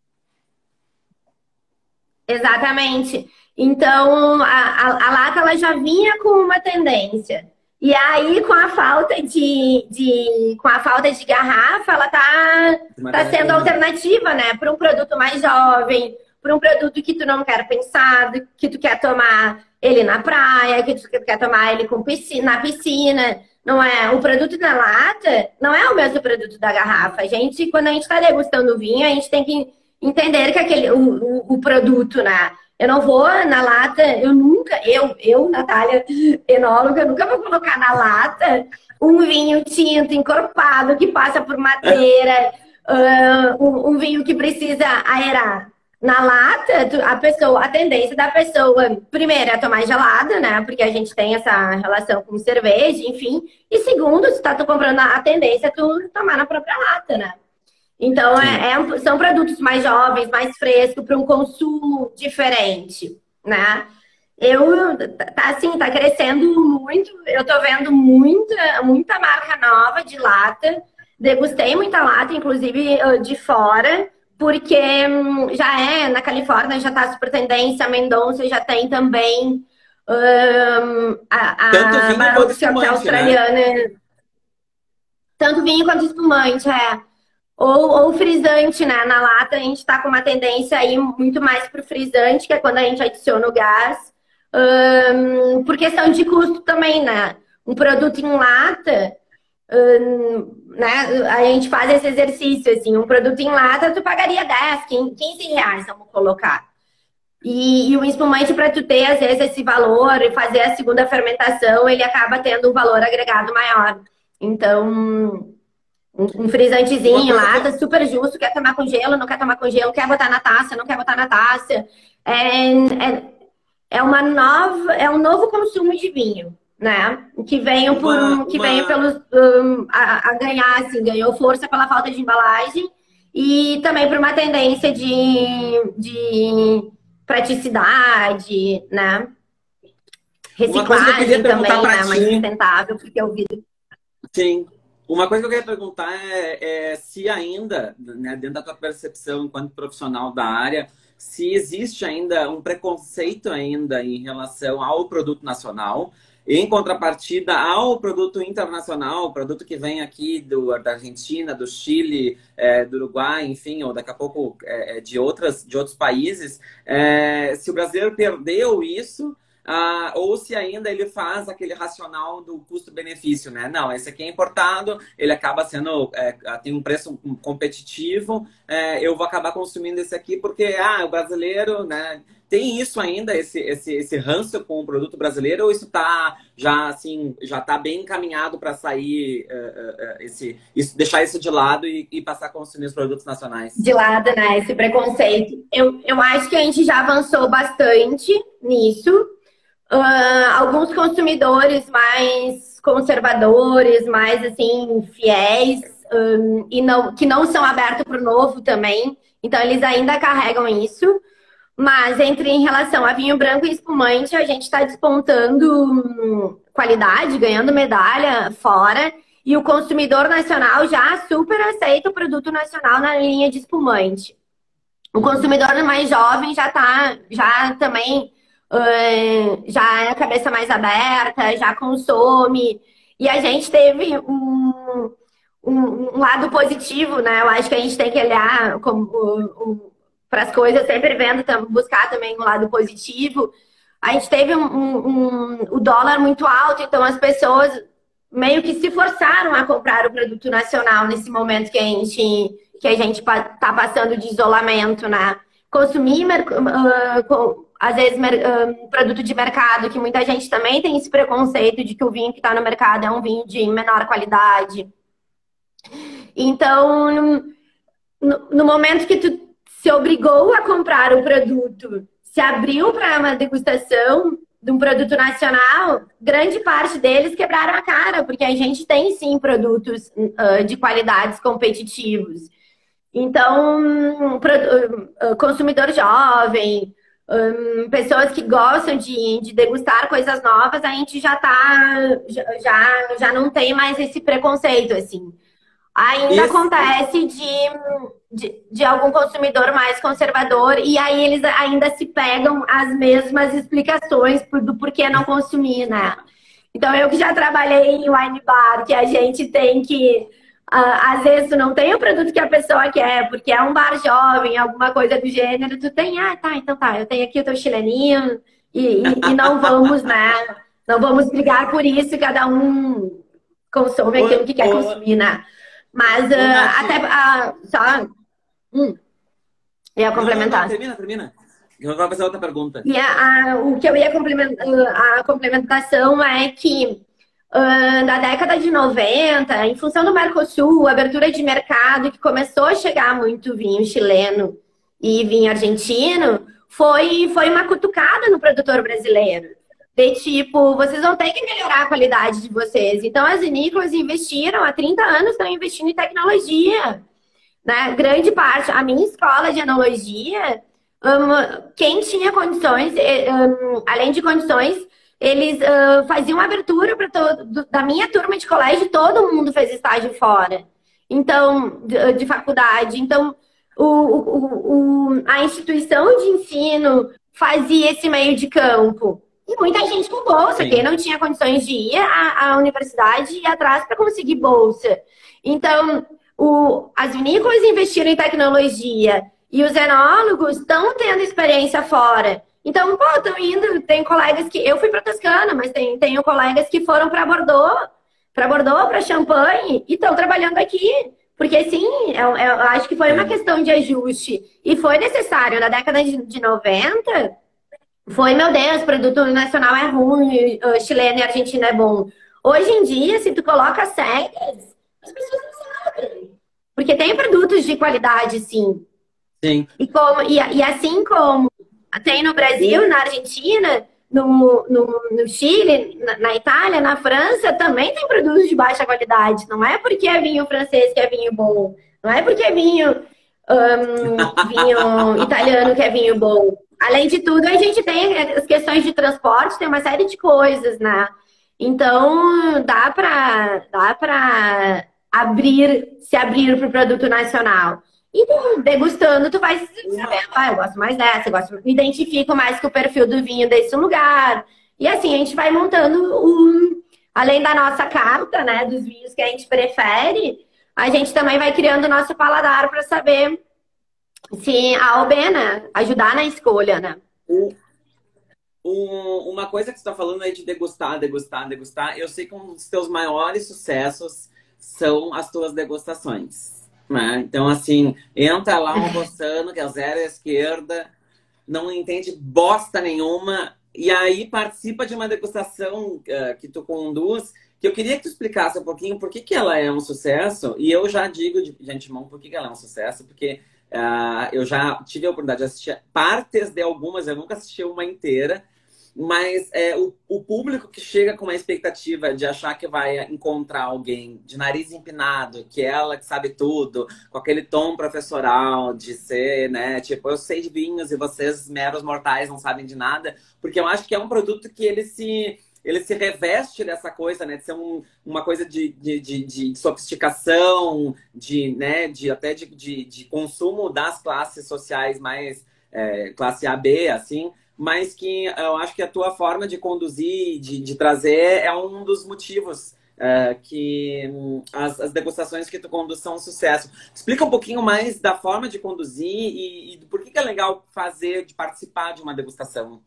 Exatamente. Então, a, a, a lata ela já vinha com uma tendência. E aí, com a falta de, de, com a falta de garrafa, ela tá, tá sendo alternativa, né? Para um produto mais jovem, para um produto que tu não quer pensar, que tu quer tomar ele na praia, que tu quer tomar ele com piscina, na piscina. Não é? O produto da lata não é o mesmo produto da garrafa. A gente, quando a gente está degustando vinho, a gente tem que entender que aquele, o, o, o produto, né? Eu não vou na lata, eu nunca, eu, eu, Natália, enóloga, nunca vou colocar na lata um vinho tinto, encorpado, que passa por madeira, um, um, vinho que precisa aerar. Na lata, a pessoa, a tendência da pessoa, primeiro, é tomar gelada, né? Porque a gente tem essa relação com cerveja, enfim. E segundo, se tá tu comprando a tendência, é tu tomar na própria lata, né? Então, é, é, são produtos mais jovens, mais frescos, para um consumo diferente, né? Eu, tá assim, tá crescendo muito. Eu tô vendo muita, muita marca nova de lata. Degustei muita lata, inclusive de fora, porque hum, já é, na Califórnia já tá super tendência, a Mendonça já tem também um, a, a Tanto vinho quanto espumante, que é australiana. Né? Tanto vinho quanto espumante, é. Ou, ou frisante, né? Na lata a gente está com uma tendência aí muito mais para o frisante, que é quando a gente adiciona o gás. Um, por questão de custo também, né? Um produto em lata, né? A gente faz esse exercício, assim. Um produto em lata, tu pagaria 10, 15 reais, vamos colocar. E, e o espumante, para tu ter, às vezes, esse valor e fazer a segunda fermentação, ele acaba tendo um valor agregado maior. Então, um, frisantezinho lá, tá super justo, quer tomar com gelo, não quer tomar com gelo, quer botar na taça, não quer botar na taça. É, é, é uma nova, é um novo consumo de vinho, né? Que veio por uma, que veio pelos um, a, a, ganhar, assim, ganhou força pela falta de embalagem e também por uma tendência de, de praticidade, né? Reciclagem também, né? Mais sustentável, porque o vidro. Sim. Uma coisa que eu queria perguntar é, é se ainda, né, dentro da tua percepção enquanto profissional da área, se existe ainda um preconceito ainda em relação ao produto nacional, em contrapartida ao produto internacional, produto que vem aqui do, da Argentina, do Chile, é, do Uruguai, enfim, ou daqui a pouco é, é de, outras, de outros países, é, se o brasileiro perdeu isso ah, ou se ainda ele faz aquele racional do custo-benefício, né? Não, esse aqui é importado, ele acaba sendo, é, tem um preço competitivo, é, eu vou acabar consumindo esse aqui porque, ah, o brasileiro, né? Tem isso ainda, esse, esse, esse ranço com o produto brasileiro, ou isso tá já, assim, já tá bem encaminhado para sair, uh, uh, esse, isso, deixar isso de lado e, e, passar a consumir os produtos nacionais? De lado, né? Esse preconceito. Eu, eu acho que a gente já avançou bastante nisso. Uh, alguns consumidores mais conservadores, mais assim, fiéis, um, e não, que não são abertos para o novo também. Então, eles ainda carregam isso. Mas entre em relação a vinho branco e espumante, a gente está despontando hum, qualidade, ganhando medalha fora. E o consumidor nacional já super aceita o produto nacional na linha de espumante. O consumidor mais jovem já está, já também já é a cabeça mais aberta, já consome. E a gente teve um, um, um lado positivo, né? Eu acho que a gente tem que olhar para as coisas, sempre vendo, buscar também um lado positivo. A gente teve um, o dólar muito alto, então as pessoas meio que se forçaram a comprar o produto nacional nesse momento que a gente que a gente está passando de isolamento, né? Consumir uh, às vezes, um, produto de mercado, que muita gente também tem esse preconceito de que o vinho que está no mercado é um vinho de menor qualidade. Então, no, no momento que tu se obrigou a comprar o produto, se abriu para uma degustação de um produto nacional, grande parte deles quebraram a cara, porque a gente tem sim produtos uh, de qualidades competitivos. Então, consumidor jovem, um, pessoas que gostam de, de, degustar coisas novas, a gente já tá, já, já não tem mais esse preconceito, assim. Ainda Isso. acontece de, de, de, algum consumidor mais conservador e aí eles ainda se pegam as mesmas explicações do porquê não consumir, né? Então, eu que já trabalhei em wine bar, que a gente tem que às vezes tu não tem o produto que a pessoa quer, porque é um bar jovem, alguma coisa do gênero, tu tem, ah, tá, então tá, eu tenho aqui o teu chileninho e, e, e não vamos, né? Não vamos brigar por isso, cada um consome aquilo que quer consumir, né? Mas uh, até uh, só. Hum, ia complementar. Não, não, termina, termina. Eu vou fazer outra pergunta. E a, a, o que eu ia complementar, a complementação é que da década de 90, em função do Mercosul, abertura de mercado, que começou a chegar muito vinho chileno e vinho argentino, foi, foi uma cutucada no produtor brasileiro. De tipo, vocês vão ter que melhorar a qualidade de vocês. Então, as vinícolas investiram, há 30 anos estão investindo em tecnologia. Né? Grande parte, a minha escola de enologia, um, quem tinha condições, eh, um, além de condições, eles uh, faziam abertura para todo da minha turma de colégio, todo mundo fez estágio fora. Então, de, de faculdade. Então, o, o, o, a instituição de ensino fazia esse meio de campo. E muita gente com bolsa, Sim. quem não tinha condições de ir à, à universidade e atrás para conseguir bolsa. Então, o, as vinícolas investiram em tecnologia e os enólogos estão tendo experiência fora. Então, pô, estão indo, tem colegas que. Eu fui para Toscana, mas tem, tenho colegas que foram para Bordeaux, para Bordeaux, para Champagne, e estão trabalhando aqui. Porque, sim, eu, eu, acho que foi uma questão de ajuste. E foi necessário. Na década de, de 90, foi, meu Deus, produto nacional é ruim, chileno e argentino é bom. Hoje em dia, se tu coloca cegas, as pessoas não sabem. Porque tem produtos de qualidade, sim. Sim. E, como, e, e assim como tem no Brasil, na Argentina, no, no, no Chile, na, na, Itália, na França, também tem produtos de baixa qualidade. Não é porque é vinho francês que é vinho bom. Não é porque é vinho, um, vinho *laughs* italiano que é vinho bom. Além de tudo, a gente tem as questões de transporte, tem uma série de coisas, né? Então, dá para dá para abrir, se abrir para o produto nacional. E degustando, tu vai saber, ah, eu gosto mais dessa, eu gosto, me identifico mais com o perfil do vinho desse lugar. E assim, a gente vai montando um, além da nossa carta, né, dos vinhos que a gente prefere, a gente também vai criando o nosso paladar para saber se A ou B, né? Ajudar na escolha, né? uma coisa que você está falando aí de degustar, degustar, degustar, eu sei que um dos teus maiores sucessos são as tuas degustações. Né? Então, assim, entra lá um almoçando, que é zero à esquerda, não entende bosta nenhuma, e aí participa de uma degustação uh, que tu conduz, que eu queria que tu explicasse um pouquinho por que, que ela é um sucesso, e eu já digo de, de antemão por que, que ela é um sucesso, porque uh, eu já tive a oportunidade de assistir partes de algumas, eu nunca assisti uma inteira, mas é, o, o, público que chega com uma expectativa de achar que vai encontrar alguém de nariz empinado, que é ela que sabe tudo, com aquele tom professoral de ser, né? Tipo, eu sei de vinhos e vocês, meros mortais, não sabem de nada. Porque eu acho que é um produto que ele se ele se reveste dessa coisa, né? De ser um, uma coisa de, de, de, de, sofisticação, de, né? de até de, de, de consumo das classes sociais mais é, classe AB, assim mas que eu acho que a tua forma de conduzir, de, de trazer, é um dos motivos é, que hum, as, as, degustações que tu conduz são um sucesso. Explica um pouquinho mais da forma de conduzir e, e por que, que é legal fazer, de participar de uma degustação.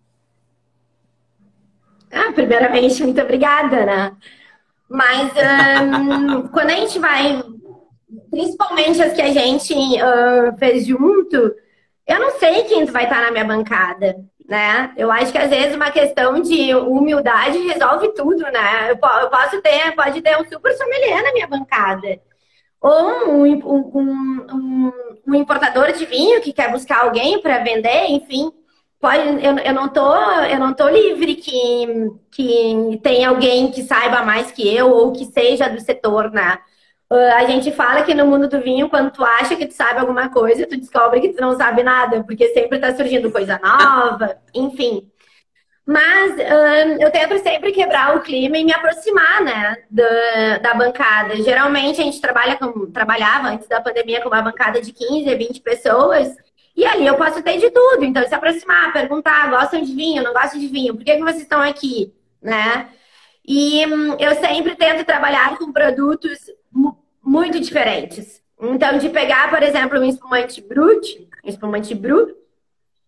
Ah, primeiramente, muito obrigada, né? Mas um, *laughs* quando a gente vai, principalmente as que a gente uh, fez junto, eu não sei quem vai estar na minha bancada né? Eu acho que às vezes uma questão de humildade resolve tudo, né? Eu posso ter, pode ter um super sommelier na minha bancada. Ou um, um, um, um importador de vinho que quer buscar alguém para vender, enfim. Pode, eu, eu, não tô, eu não tô livre que, que tem alguém que saiba mais que eu ou que seja do setor, né? Ah, a gente fala que no mundo do vinho, quando tu acha que tu sabe alguma coisa, tu descobre que tu não sabe nada, porque sempre tá surgindo coisa nova, enfim. Mas uh, eu tento sempre quebrar o clima e me aproximar, né, da, da bancada. Geralmente a gente trabalha com, trabalhava antes da pandemia com uma bancada de 15 20 pessoas, e ali eu posso ter de tudo. Então, se aproximar, perguntar, gostam de vinho, não gostam de vinho, por que, que vocês estão aqui, né? E hum, eu sempre tento trabalhar com produtos muito diferentes. Então, de pegar, por exemplo, um espumante brut, um espumante brut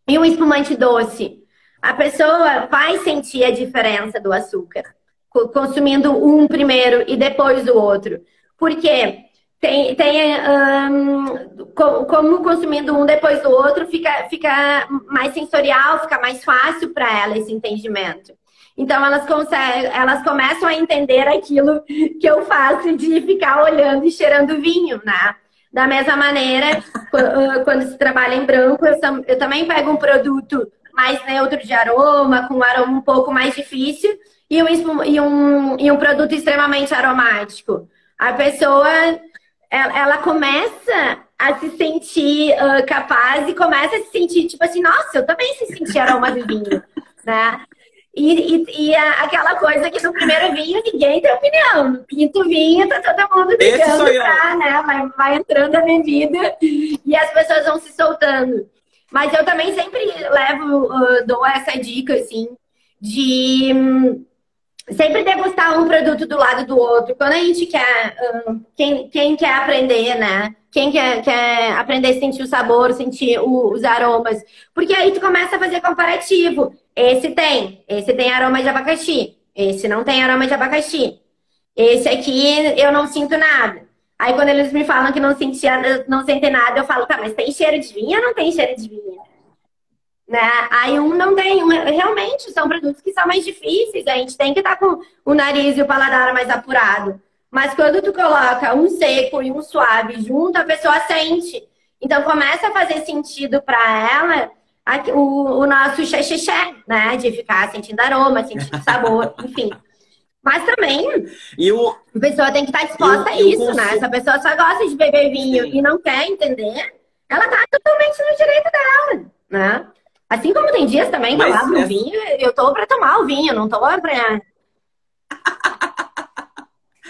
e um espumante doce, a pessoa vai sentir a diferença do açúcar, consumindo um primeiro e depois o outro. Porque tem, tem um, como consumindo um depois do outro, fica, fica mais sensorial, fica mais fácil para ela esse entendimento. Então elas elas começam a entender aquilo que eu faço de ficar olhando e cheirando vinho, né? Da mesma maneira, quando se trabalha em branco, eu, também pego um produto mais neutro de aroma, com um aroma um pouco mais difícil, e um, e um, e um produto extremamente aromático. A pessoa, ela, começa a se sentir uh, capaz e começa a se sentir, tipo assim, nossa, eu também se sentir aroma de vinho, né? E, e, e aquela coisa que no primeiro vinho ninguém tem opinião. No quinto vinho tá todo mundo brigando pra, né? Vai, vai entrando a bebida e as pessoas vão se soltando. Mas eu também sempre levo, uh, dou essa dica, assim, de um, sempre degustar um produto do lado do outro. Quando a gente quer, uh, quem, quem quer aprender, né? Quem quer, quer aprender a sentir o sabor, sentir o, os aromas. Porque aí tu começa a fazer comparativo. Esse tem. Esse tem aroma de abacaxi. Esse não tem aroma de abacaxi. Esse aqui eu não sinto nada. Aí quando eles me falam que não sentia, não sentem nada, eu falo, tá, mas tem cheiro de vinho ou não tem cheiro de vinho? Né? Aí um não tem. Um, realmente, são produtos que são mais difíceis. A gente tem que estar tá com o nariz e o paladar mais apurado. Mas quando tu coloca um seco e um suave junto, a pessoa sente. Então começa a fazer sentido para ela aqui, o, o nosso xexexé, né? De ficar sentindo aroma, sentindo sabor, *laughs* enfim. Mas também e o, a pessoa tem que estar disposta a isso, né? Se a pessoa só gosta de beber vinho Sim. e não quer entender, ela tá totalmente no direito dela, né? Assim como tem dias também que Mas eu abro o vinho, eu tô pra tomar o vinho, não tô pra. *laughs*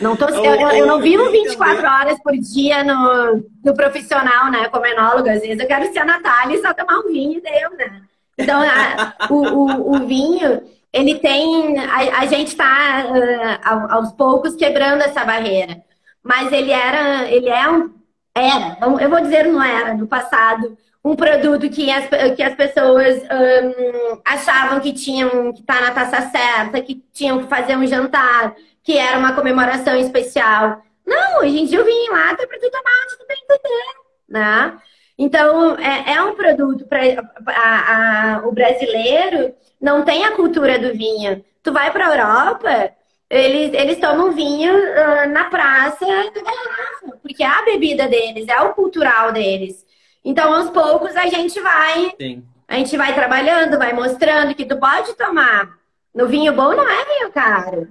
Não tô, eu, eu, eu não vivo 24 horas por dia no, no profissional, né? Como enólogo. Às vezes eu quero ser a Natália e só tomar um vinho e deu, né? Então, a, o, o, o, vinho, ele tem. A, a gente está uh, aos poucos quebrando essa barreira. Mas ele era. Ele é um. Era, eu vou dizer não era, no passado, um produto que as, que as pessoas um, achavam que tinham que estar tá na taça certa, que tinham que fazer um jantar, que era uma comemoração especial. Não, hoje em dia eu vim lá tá para tu tomar onde tu bem entender, né? Então, é, é um produto para o brasileiro não tem a cultura do vinho. Tu vai para a Europa, eles, eles tomam vinho uh, na praça da garrafa, porque é a bebida deles, é o cultural deles. Então, aos poucos, a gente vai Sim. A gente vai trabalhando, vai mostrando que tu pode tomar. No vinho bom não é vinho caro.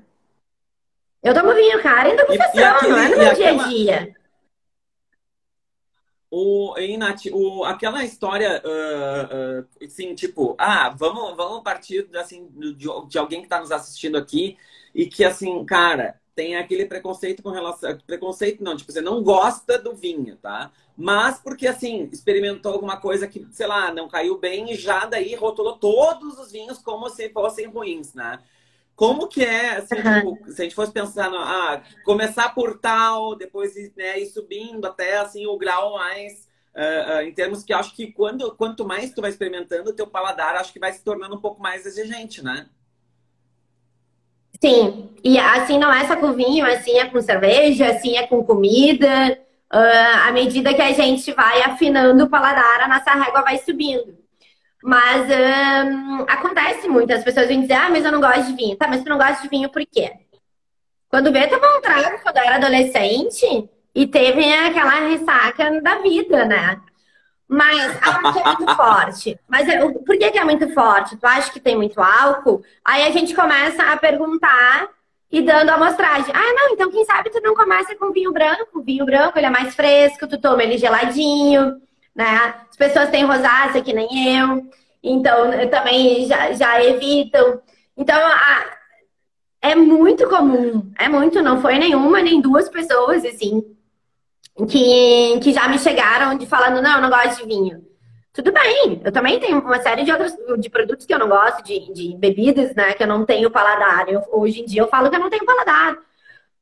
Eu tomo vinho caro em degustação, não é no meu dia a dia. O, hein, Nath, o, aquela história, uh, uh, assim, tipo, ah, vamos, vamos partir assim, de, de alguém que está nos assistindo aqui e que, assim, cara, tem aquele preconceito com relação. Preconceito não, tipo, você não gosta do vinho, tá? Mas porque, assim, experimentou alguma coisa que, sei lá, não caiu bem e já daí rotulou todos os vinhos como se fossem ruins, né? Como que é, assim, uhum. tipo, se a gente fosse pensar, no, ah, começar por tal, depois né, ir subindo até, assim, o grau mais... Uh, uh, em termos que acho que quando, quanto mais tu vai experimentando, o teu paladar acho que vai se tornando um pouco mais exigente, né? Sim, e assim não é só com vinho, assim é com cerveja, assim é com comida. Uh, à medida que a gente vai afinando o paladar, a nossa régua vai subindo. Mas acontece muito, as pessoas vêm dizer, ah, mas eu não gosto de vinho. Tá, mas tu não gosta de vinho por quê? Quando vê, tava um trago quando eu era adolescente e teve aquela ressaca da vida, né? Mas álcool é muito *laughs* forte. Mas por que, que é muito forte? Tu acha que tem muito álcool? Aí a gente começa a perguntar e dando amostragem. Ah, não, então quem sabe tu não começa com vinho branco. O vinho branco ele é mais fresco, tu toma ele geladinho né? As pessoas têm rosácea, que nem eu, então também já, já evitam. Então, a, é muito comum, é muito, não foi nenhuma nem duas pessoas, assim, que, que já me chegaram de falando, não, eu não gosto de vinho. Tudo bem, eu também tenho uma série de outros de produtos que eu não gosto, de, de bebidas, né, que eu não tenho paladar. Eu, hoje em dia eu falo que eu não tenho paladar.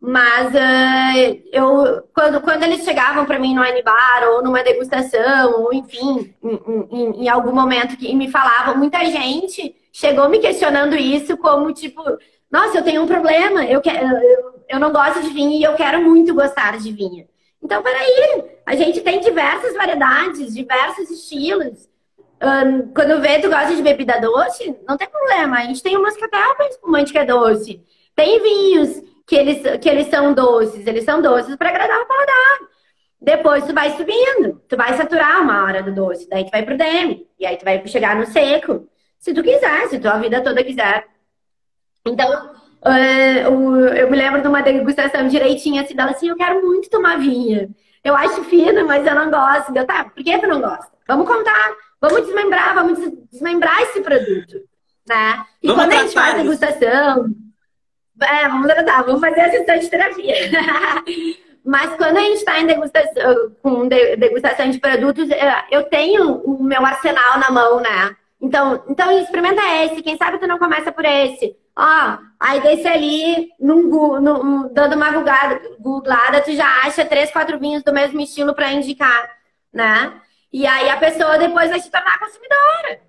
Mas uh, eu, quando, quando eles chegavam para mim no Anibar ou numa degustação, ou enfim, em, em, em, algum momento que me falavam, muita gente chegou me questionando isso como tipo, nossa, eu tenho um problema, eu, eu, eu não gosto de vinho e eu quero muito gostar de vinho. Então, peraí, a gente tem diversas variedades, diversos estilos. Quando vê, tu gosta de bebida doce, não tem problema. A gente tem um moscatel para espumante que é doce. Tem vinhos que eles, que eles são doces. Eles são doces para agradar o paladar. Depois tu vai subindo, tu vai saturar uma hora do doce, daí tu vai pro demi, e aí tu vai chegar no seco. Se tu quiser, se tua vida toda quiser. Então, uh, eu me lembro de uma degustação direitinha assim, dela assim, eu quero muito tomar vinho. Eu acho fino, mas eu não gosto. Eu, tá, por que tu não gosta? Vamos contar, vamos desmembrar, vamos desmembrar esse produto. Né? E vamos quando a gente faz degustação, é, vamos tratar, vamos fazer a sessão de terapia. *laughs* Mas quando a gente está em degustação, com degustação de produtos, é, eu tenho o meu arsenal na mão, né? Então, então experimenta esse, quem sabe tu não começa por esse. Ó, aí desse ali, num, num, dando uma googlada, tu já acha três, quatro vinhos do mesmo estilo para indicar, né? E aí a pessoa depois vai se tornar consumidora.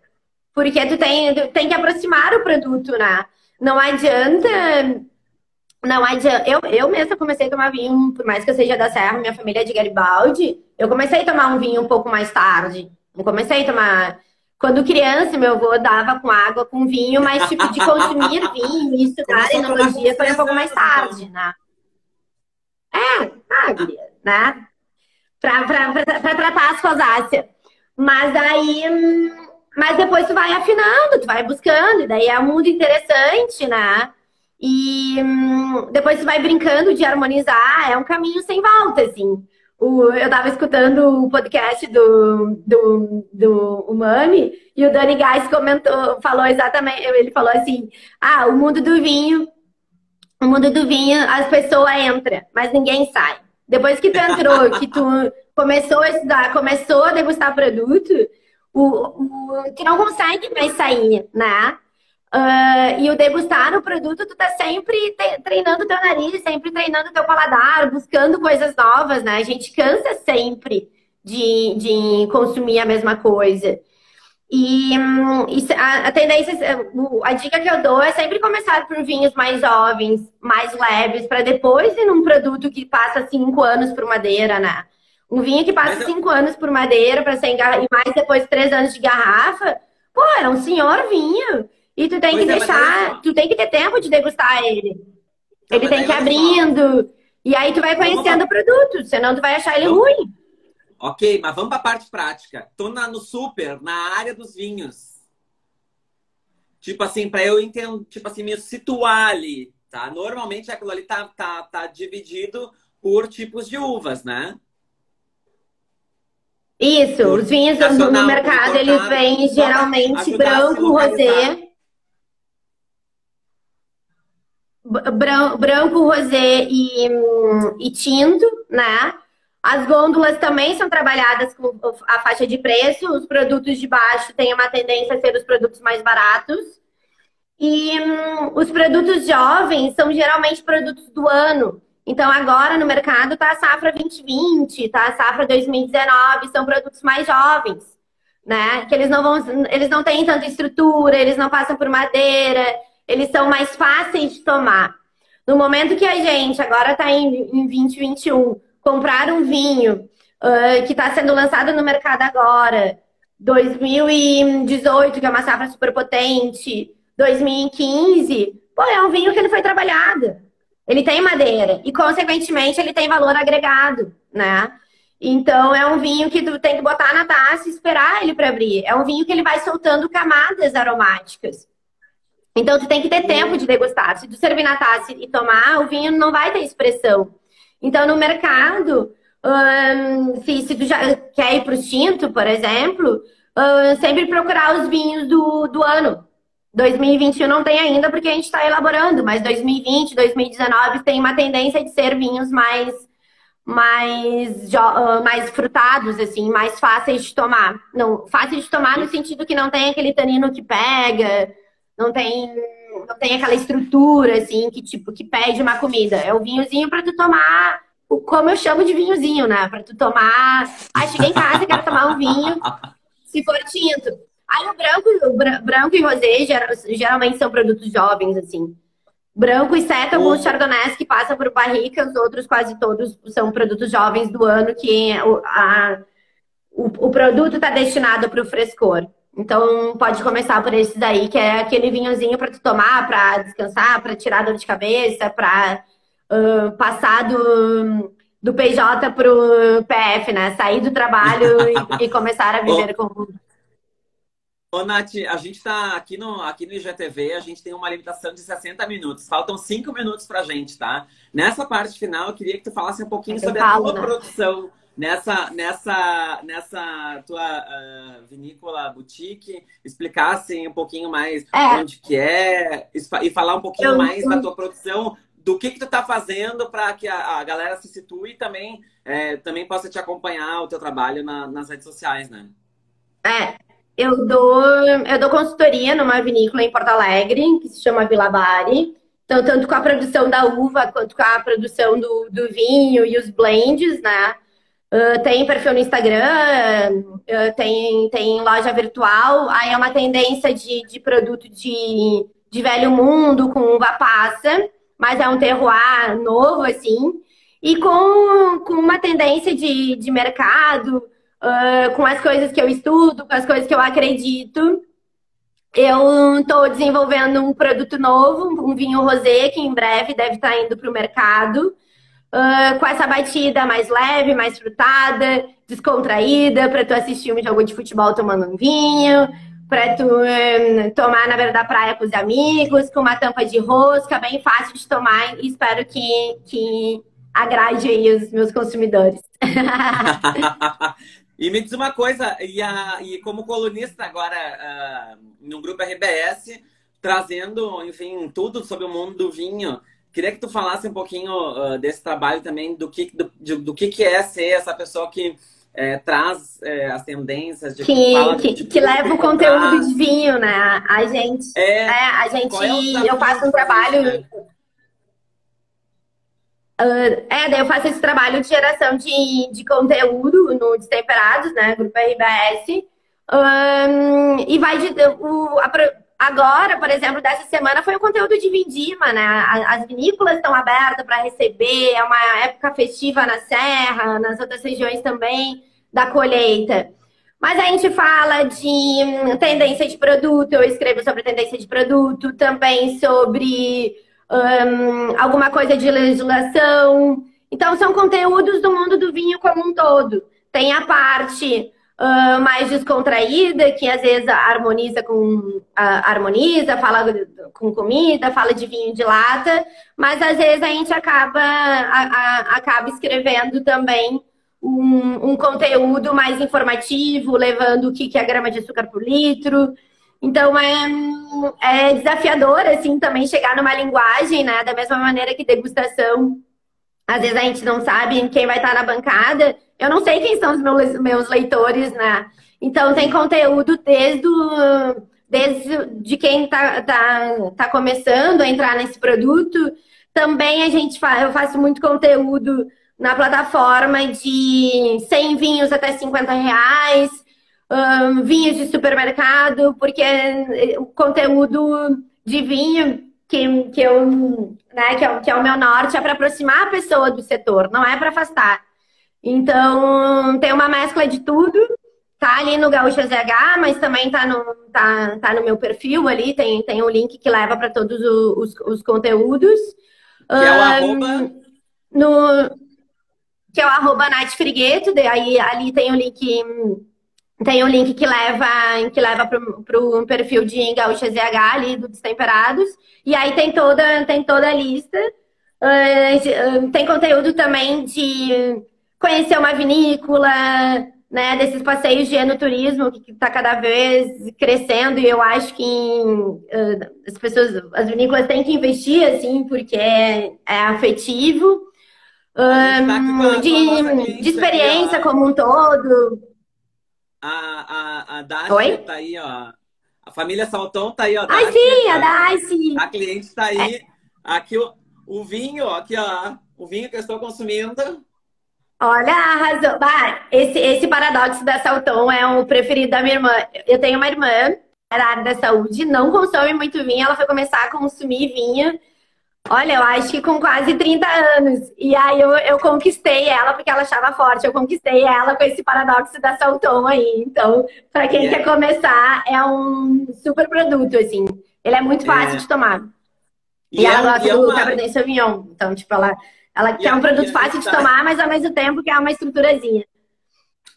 Porque tu tem, tu tem que aproximar o produto, né? Não adianta. Não adianta. Eu, eu mesma comecei a tomar vinho, por mais que eu seja da Serra, minha família é de Garibaldi. Eu comecei a tomar um vinho um pouco mais tarde. Eu comecei a tomar. Quando criança, meu avô dava com água, com vinho, mas tipo de consumir *laughs* vinho e estudar enologia foi um pouco mais tarde, né? É, sabe, né? Pra, pra, pra, pra tratar as rosáceas. Mas daí hum, mas depois tu vai afinando, tu vai buscando, e daí é um mundo interessante, né? E hum, depois tu vai brincando de harmonizar, é um caminho sem volta, assim. Eu tava escutando o podcast do, do, do Umami e o Dani Gás comentou, falou exatamente, ele falou assim, ah, o mundo do vinho, o mundo do vinho, as pessoas entram, mas ninguém sai. Depois que tu entrou, que tu começou a estudar, começou a degustar produto, o, o, que não consegue mais sair, né? Uh, e o degustar o produto, tu tá sempre treinando teu nariz, sempre treinando teu paladar, buscando coisas novas, né? A gente cansa sempre de, de consumir a mesma coisa. E, hum, a, a, tendência, a dica que eu dou é sempre começar por vinhos mais jovens, mais leves, para depois ir num produto que passa cinco anos por madeira, né? Um vinho que passa cinco anos por madeira para ser engarrafado, e mais depois três anos de garrafa, pô, é um senhor vinho. E tu tem pois que é, deixar, tu tem que ter tempo de degustar ele. Não, ele tem que ir abrindo. E aí tu vai conhendo o produto, senão tu vai achar ele ruim. Ok, mas vamos para a parte prática. Tô na, no super, na área dos vinhos. Tipo assim, para eu entender, tipo assim, me situar ali, tá? Normalmente aquilo ali tá, tá, tá dividido por tipos de uvas, né? Isso, os vinhos no, no mercado, eles vêm geralmente branco, rosé. Branco, rosé e, e tinto, né? As gôndolas também são trabalhadas com a faixa de preço. Os produtos de baixo têm uma tendência a ser os produtos mais baratos. E hum, os produtos jovens são geralmente produtos do ano. Então, agora no mercado está a safra 2020, está a safra 2019, são produtos mais jovens, né? Que eles não vão, eles não têm tanta estrutura, eles não passam por madeira, eles são mais fáceis de tomar. No momento que a gente agora está em, em 2021 comprar um vinho uh, que está sendo lançado no mercado agora, 2018, que é uma safra super potente, 2015, pô, é um vinho que ele foi trabalhado. Ele tem madeira e, consequentemente, ele tem valor agregado, né? Então, é um vinho que tu tem que botar na taça e esperar ele para abrir. É um vinho que ele vai soltando camadas aromáticas. Então, tu tem que ter tempo de degustar. Se tu servir na taça e tomar, o vinho não vai ter expressão. Então, no mercado, um, se, se tu já quer ir para o tinto, por exemplo, um, sempre procurar os vinhos do, do ano. 2021 não tem ainda porque a gente está elaborando, mas 2020, 2019 tem uma tendência de ser vinhos mais mais mais frutados assim, mais fáceis de tomar. Não, fáceis de tomar no sentido que não tem aquele tanino que pega, não tem não tem aquela estrutura, assim, que tipo, que pede uma comida. É o vinhozinho para tu tomar, como eu chamo de vinhozinho, né? Para tu tomar. Ah, cheguei em casa quero tomar um vinho, se for tinto. Aí o branco, o branco e rosé geralmente são produtos jovens, assim. Branco, exceto alguns uhum. chardonnays que passam por barrica, os outros quase todos são produtos jovens do ano que o, a, o, o produto está destinado para o frescor. Então, pode começar por esses aí, que é aquele vinhozinho para tu tomar, para descansar, para tirar dor de cabeça, para uh, passar do, do PJ pro PF, né? Sair do trabalho e, e, começar a viver *laughs* com. Ô, Nath, a gente está aqui no, aqui no IGTV, a gente tem uma limitação de 60 minutos. Faltam 5 minutos pra gente, tá? Nessa parte final, eu queria que tu falasse um pouquinho sobre falo, a tua né? produção nessa, nessa, nessa tua uh, vinícola boutique, explicasse um pouquinho mais é. onde que é e falar um pouquinho eu, mais da tua produção, do que que tu tá fazendo para que a, a, galera se situe e também, é, também possa te acompanhar o teu trabalho na, nas redes sociais, né? É, eu dou, eu dou consultoria numa vinícola em Porto Alegre, que se chama Vila Bari. Então, tanto com a produção da uva, quanto com a produção do, do vinho e os blends, né? Uh, tem perfil no Instagram, uh, tem, tem loja virtual, aí é uma tendência de, de produto de, de velho mundo com uva passa, mas é um terroir novo, assim, e com, com uma tendência de, de mercado, uh, com as coisas que eu estudo, com as coisas que eu acredito. Eu estou desenvolvendo um produto novo, um vinho rosé, que em breve deve estar indo para o mercado uh, com essa batida mais leve, mais frutada, descontraída, para tu assistir um jogo de futebol tomando um vinho, para tu um, tomar na beira da praia com os amigos, com uma tampa de rosca, bem fácil de tomar e espero que, que agrade aí os meus consumidores. *laughs* *laughs* e me diz uma coisa, e, a, e como colunista agora uh, no grupo RBS, trazendo, enfim, tudo sobre o mundo do vinho, Queria que tu falasse um pouquinho uh, desse trabalho também, do que, do, de, do que, que é ser essa pessoa que é, traz é, as tendências de que, fala, que, de, que leva o conteúdo de vinho, né? A gente, é, é a gente, é eu faço um trabalho. Isso, né? Uh, é, daí eu faço esse trabalho de geração de, de conteúdo no Destemperados, né? Grupo RBS. Um, e vai de. O, a, Agora, por exemplo, dessa semana foi o conteúdo de vindima, né? As vinícolas estão abertas para receber, é uma época festiva na Serra, nas outras regiões também da colheita. Mas a gente fala de hum, tendência de produto, eu escrevo sobre tendência de produto, também sobre um, alguma coisa de legislação. Então, são conteúdos do mundo do vinho como um todo. tem a parte uh, mais descontraída, que às vezes harmoniza com uh, harmoniza, fala com comida, fala de vinho de lata, mas às vezes a gente acaba, a, a, acaba escrevendo também um, um, conteúdo mais informativo, levando o que, que é grama de açúcar por litro. Então é, é desafiador, assim, também chegar numa linguagem, né? Da mesma maneira que degustação às vezes a gente não sabe quem vai estar na bancada. Eu não sei quem são os meus, meus leitores, né? Então tem conteúdo desde, desde de quem está tá, tá começando a entrar nesse produto. Também a gente faz, eu faço muito conteúdo na plataforma de 100 vinhos até 50 reais, um, vinhos de supermercado, porque o conteúdo de vinho que, que eu né, que é, que é o meu norte, é para aproximar a pessoa do setor, não é para afastar. Então, tem uma mescla de tudo. Tá ali no Gaúcha ZH, mas também tá no, tá, tá no meu perfil ali, tem, tem um link que leva para todos os, os, conteúdos. Que é o arroba... No, que é o arroba Nath Frigueto, aí ali tem o link tem um link que leva que leva para o perfil de Gaúcha ZH ali do Destemperados. E aí tem toda, tem toda a lista. Uh, tem conteúdo também de conhecer uma vinícola, né? Desses passeios de enoturismo que está cada vez crescendo e eu acho que uh, as pessoas, as vinícolas têm que investir assim, porque é, é afetivo. Um, de, de experiência como um todo. A, a, a Dacia tá aí, ó. A família Salton tá aí, ó. Ai, sim, a Dacia. A cliente tá aí. É. Aqui o, o vinho, ó, aqui, ó. O vinho que eu estou consumindo. Olha, arrasou. Bah, esse, esse paradoxo da Salton é o preferido da minha irmã. Eu tenho uma irmã da área da saúde, não consome muito vinho. Ela foi começar a consumir vinho Olha, eu acho que com quase 30 anos. E aí eu, eu conquistei ela porque ela achava forte. Eu conquistei ela com esse paradoxo da Salton aí. Então, para quem yeah. quer começar, é um super produto, assim. Ele é muito fácil é. de tomar. E, e ela é, gosta e é do uma... Cabernet Sauvignon. Então, tipo, ela, ela quer um produto fácil de tomar, mas ao mesmo tempo quer uma estruturazinha.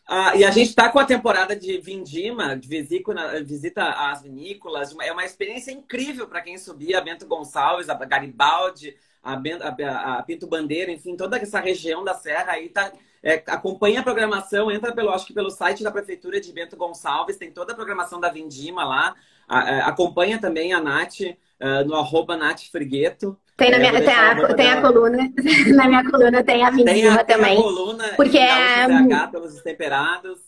Ah, e a gente está com a temporada de Vindima, de visita, visita às vinícolas. É uma experiência incrível para quem subir a Bento Gonçalves, a Garibaldi, a, Bento, a, a, Pinto Bandeira, enfim, toda essa região da Serra aí tá. É, acompanha a programação, entra pelo, acho que pelo site da Prefeitura de Bento Gonçalves, tem toda a programação da Vindima lá. A, acompanha também a Nath uh, no arroba Nath Frigueto. Tem, na minha, tem, a, tem a coluna, *laughs* na minha coluna tem a vindima também. Tem a coluna porque é pelos temperados.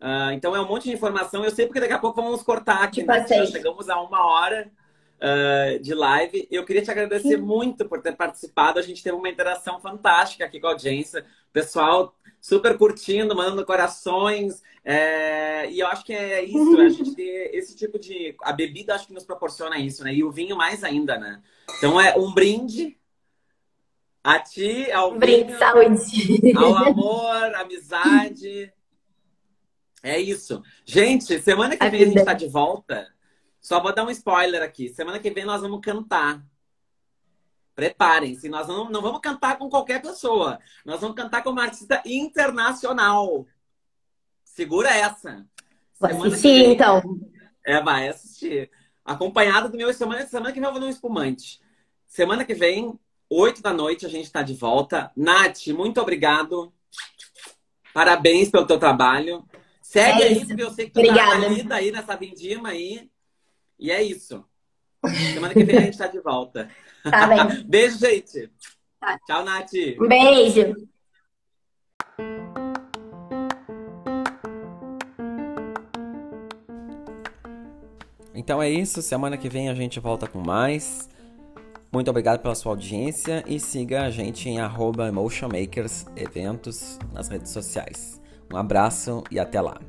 Uh, então é um monte de informação. Eu sei porque daqui a pouco vamos cortar aqui, né? Já chegamos a uma hora uh, de live. Eu queria te agradecer Sim. muito por ter participado. A gente teve uma interação fantástica aqui com a audiência. O pessoal super curtindo, mandando corações. É... E eu acho que é isso, a gente *laughs* ter esse tipo de. A bebida acho que nos proporciona isso, né? E o vinho mais ainda, né? Então é um brinde a ti, ao brinde, vinho, saúde. ao amor, amizade. É isso. Gente, semana que a vem vida. a gente tá de volta. Só vou dar um spoiler aqui. Semana que vem nós vamos cantar. Preparem-se, nós não, não vamos cantar com qualquer pessoa. Nós vamos cantar com uma artista internacional. Segura essa. Vou assistir, vem, então. É, vai assistir. Acompanhado do meu semana, semana que vem eu vou no espumante. Semana que vem, 8 da noite, a gente está de volta. Nath, muito obrigado. Parabéns pelo teu trabalho. Segue é aí, porque eu sei que tu tá Obrigada. tá aí nessa vindima aí. E é isso. Semana que vem a gente está de volta. Tá bem. *laughs* Beijo, gente. Tá. Tchau, Nath. Um beijo. Então é isso, semana que vem a gente volta com mais. Muito obrigado pela sua audiência e siga a gente em arroba Eventos nas redes sociais. Um abraço e até lá.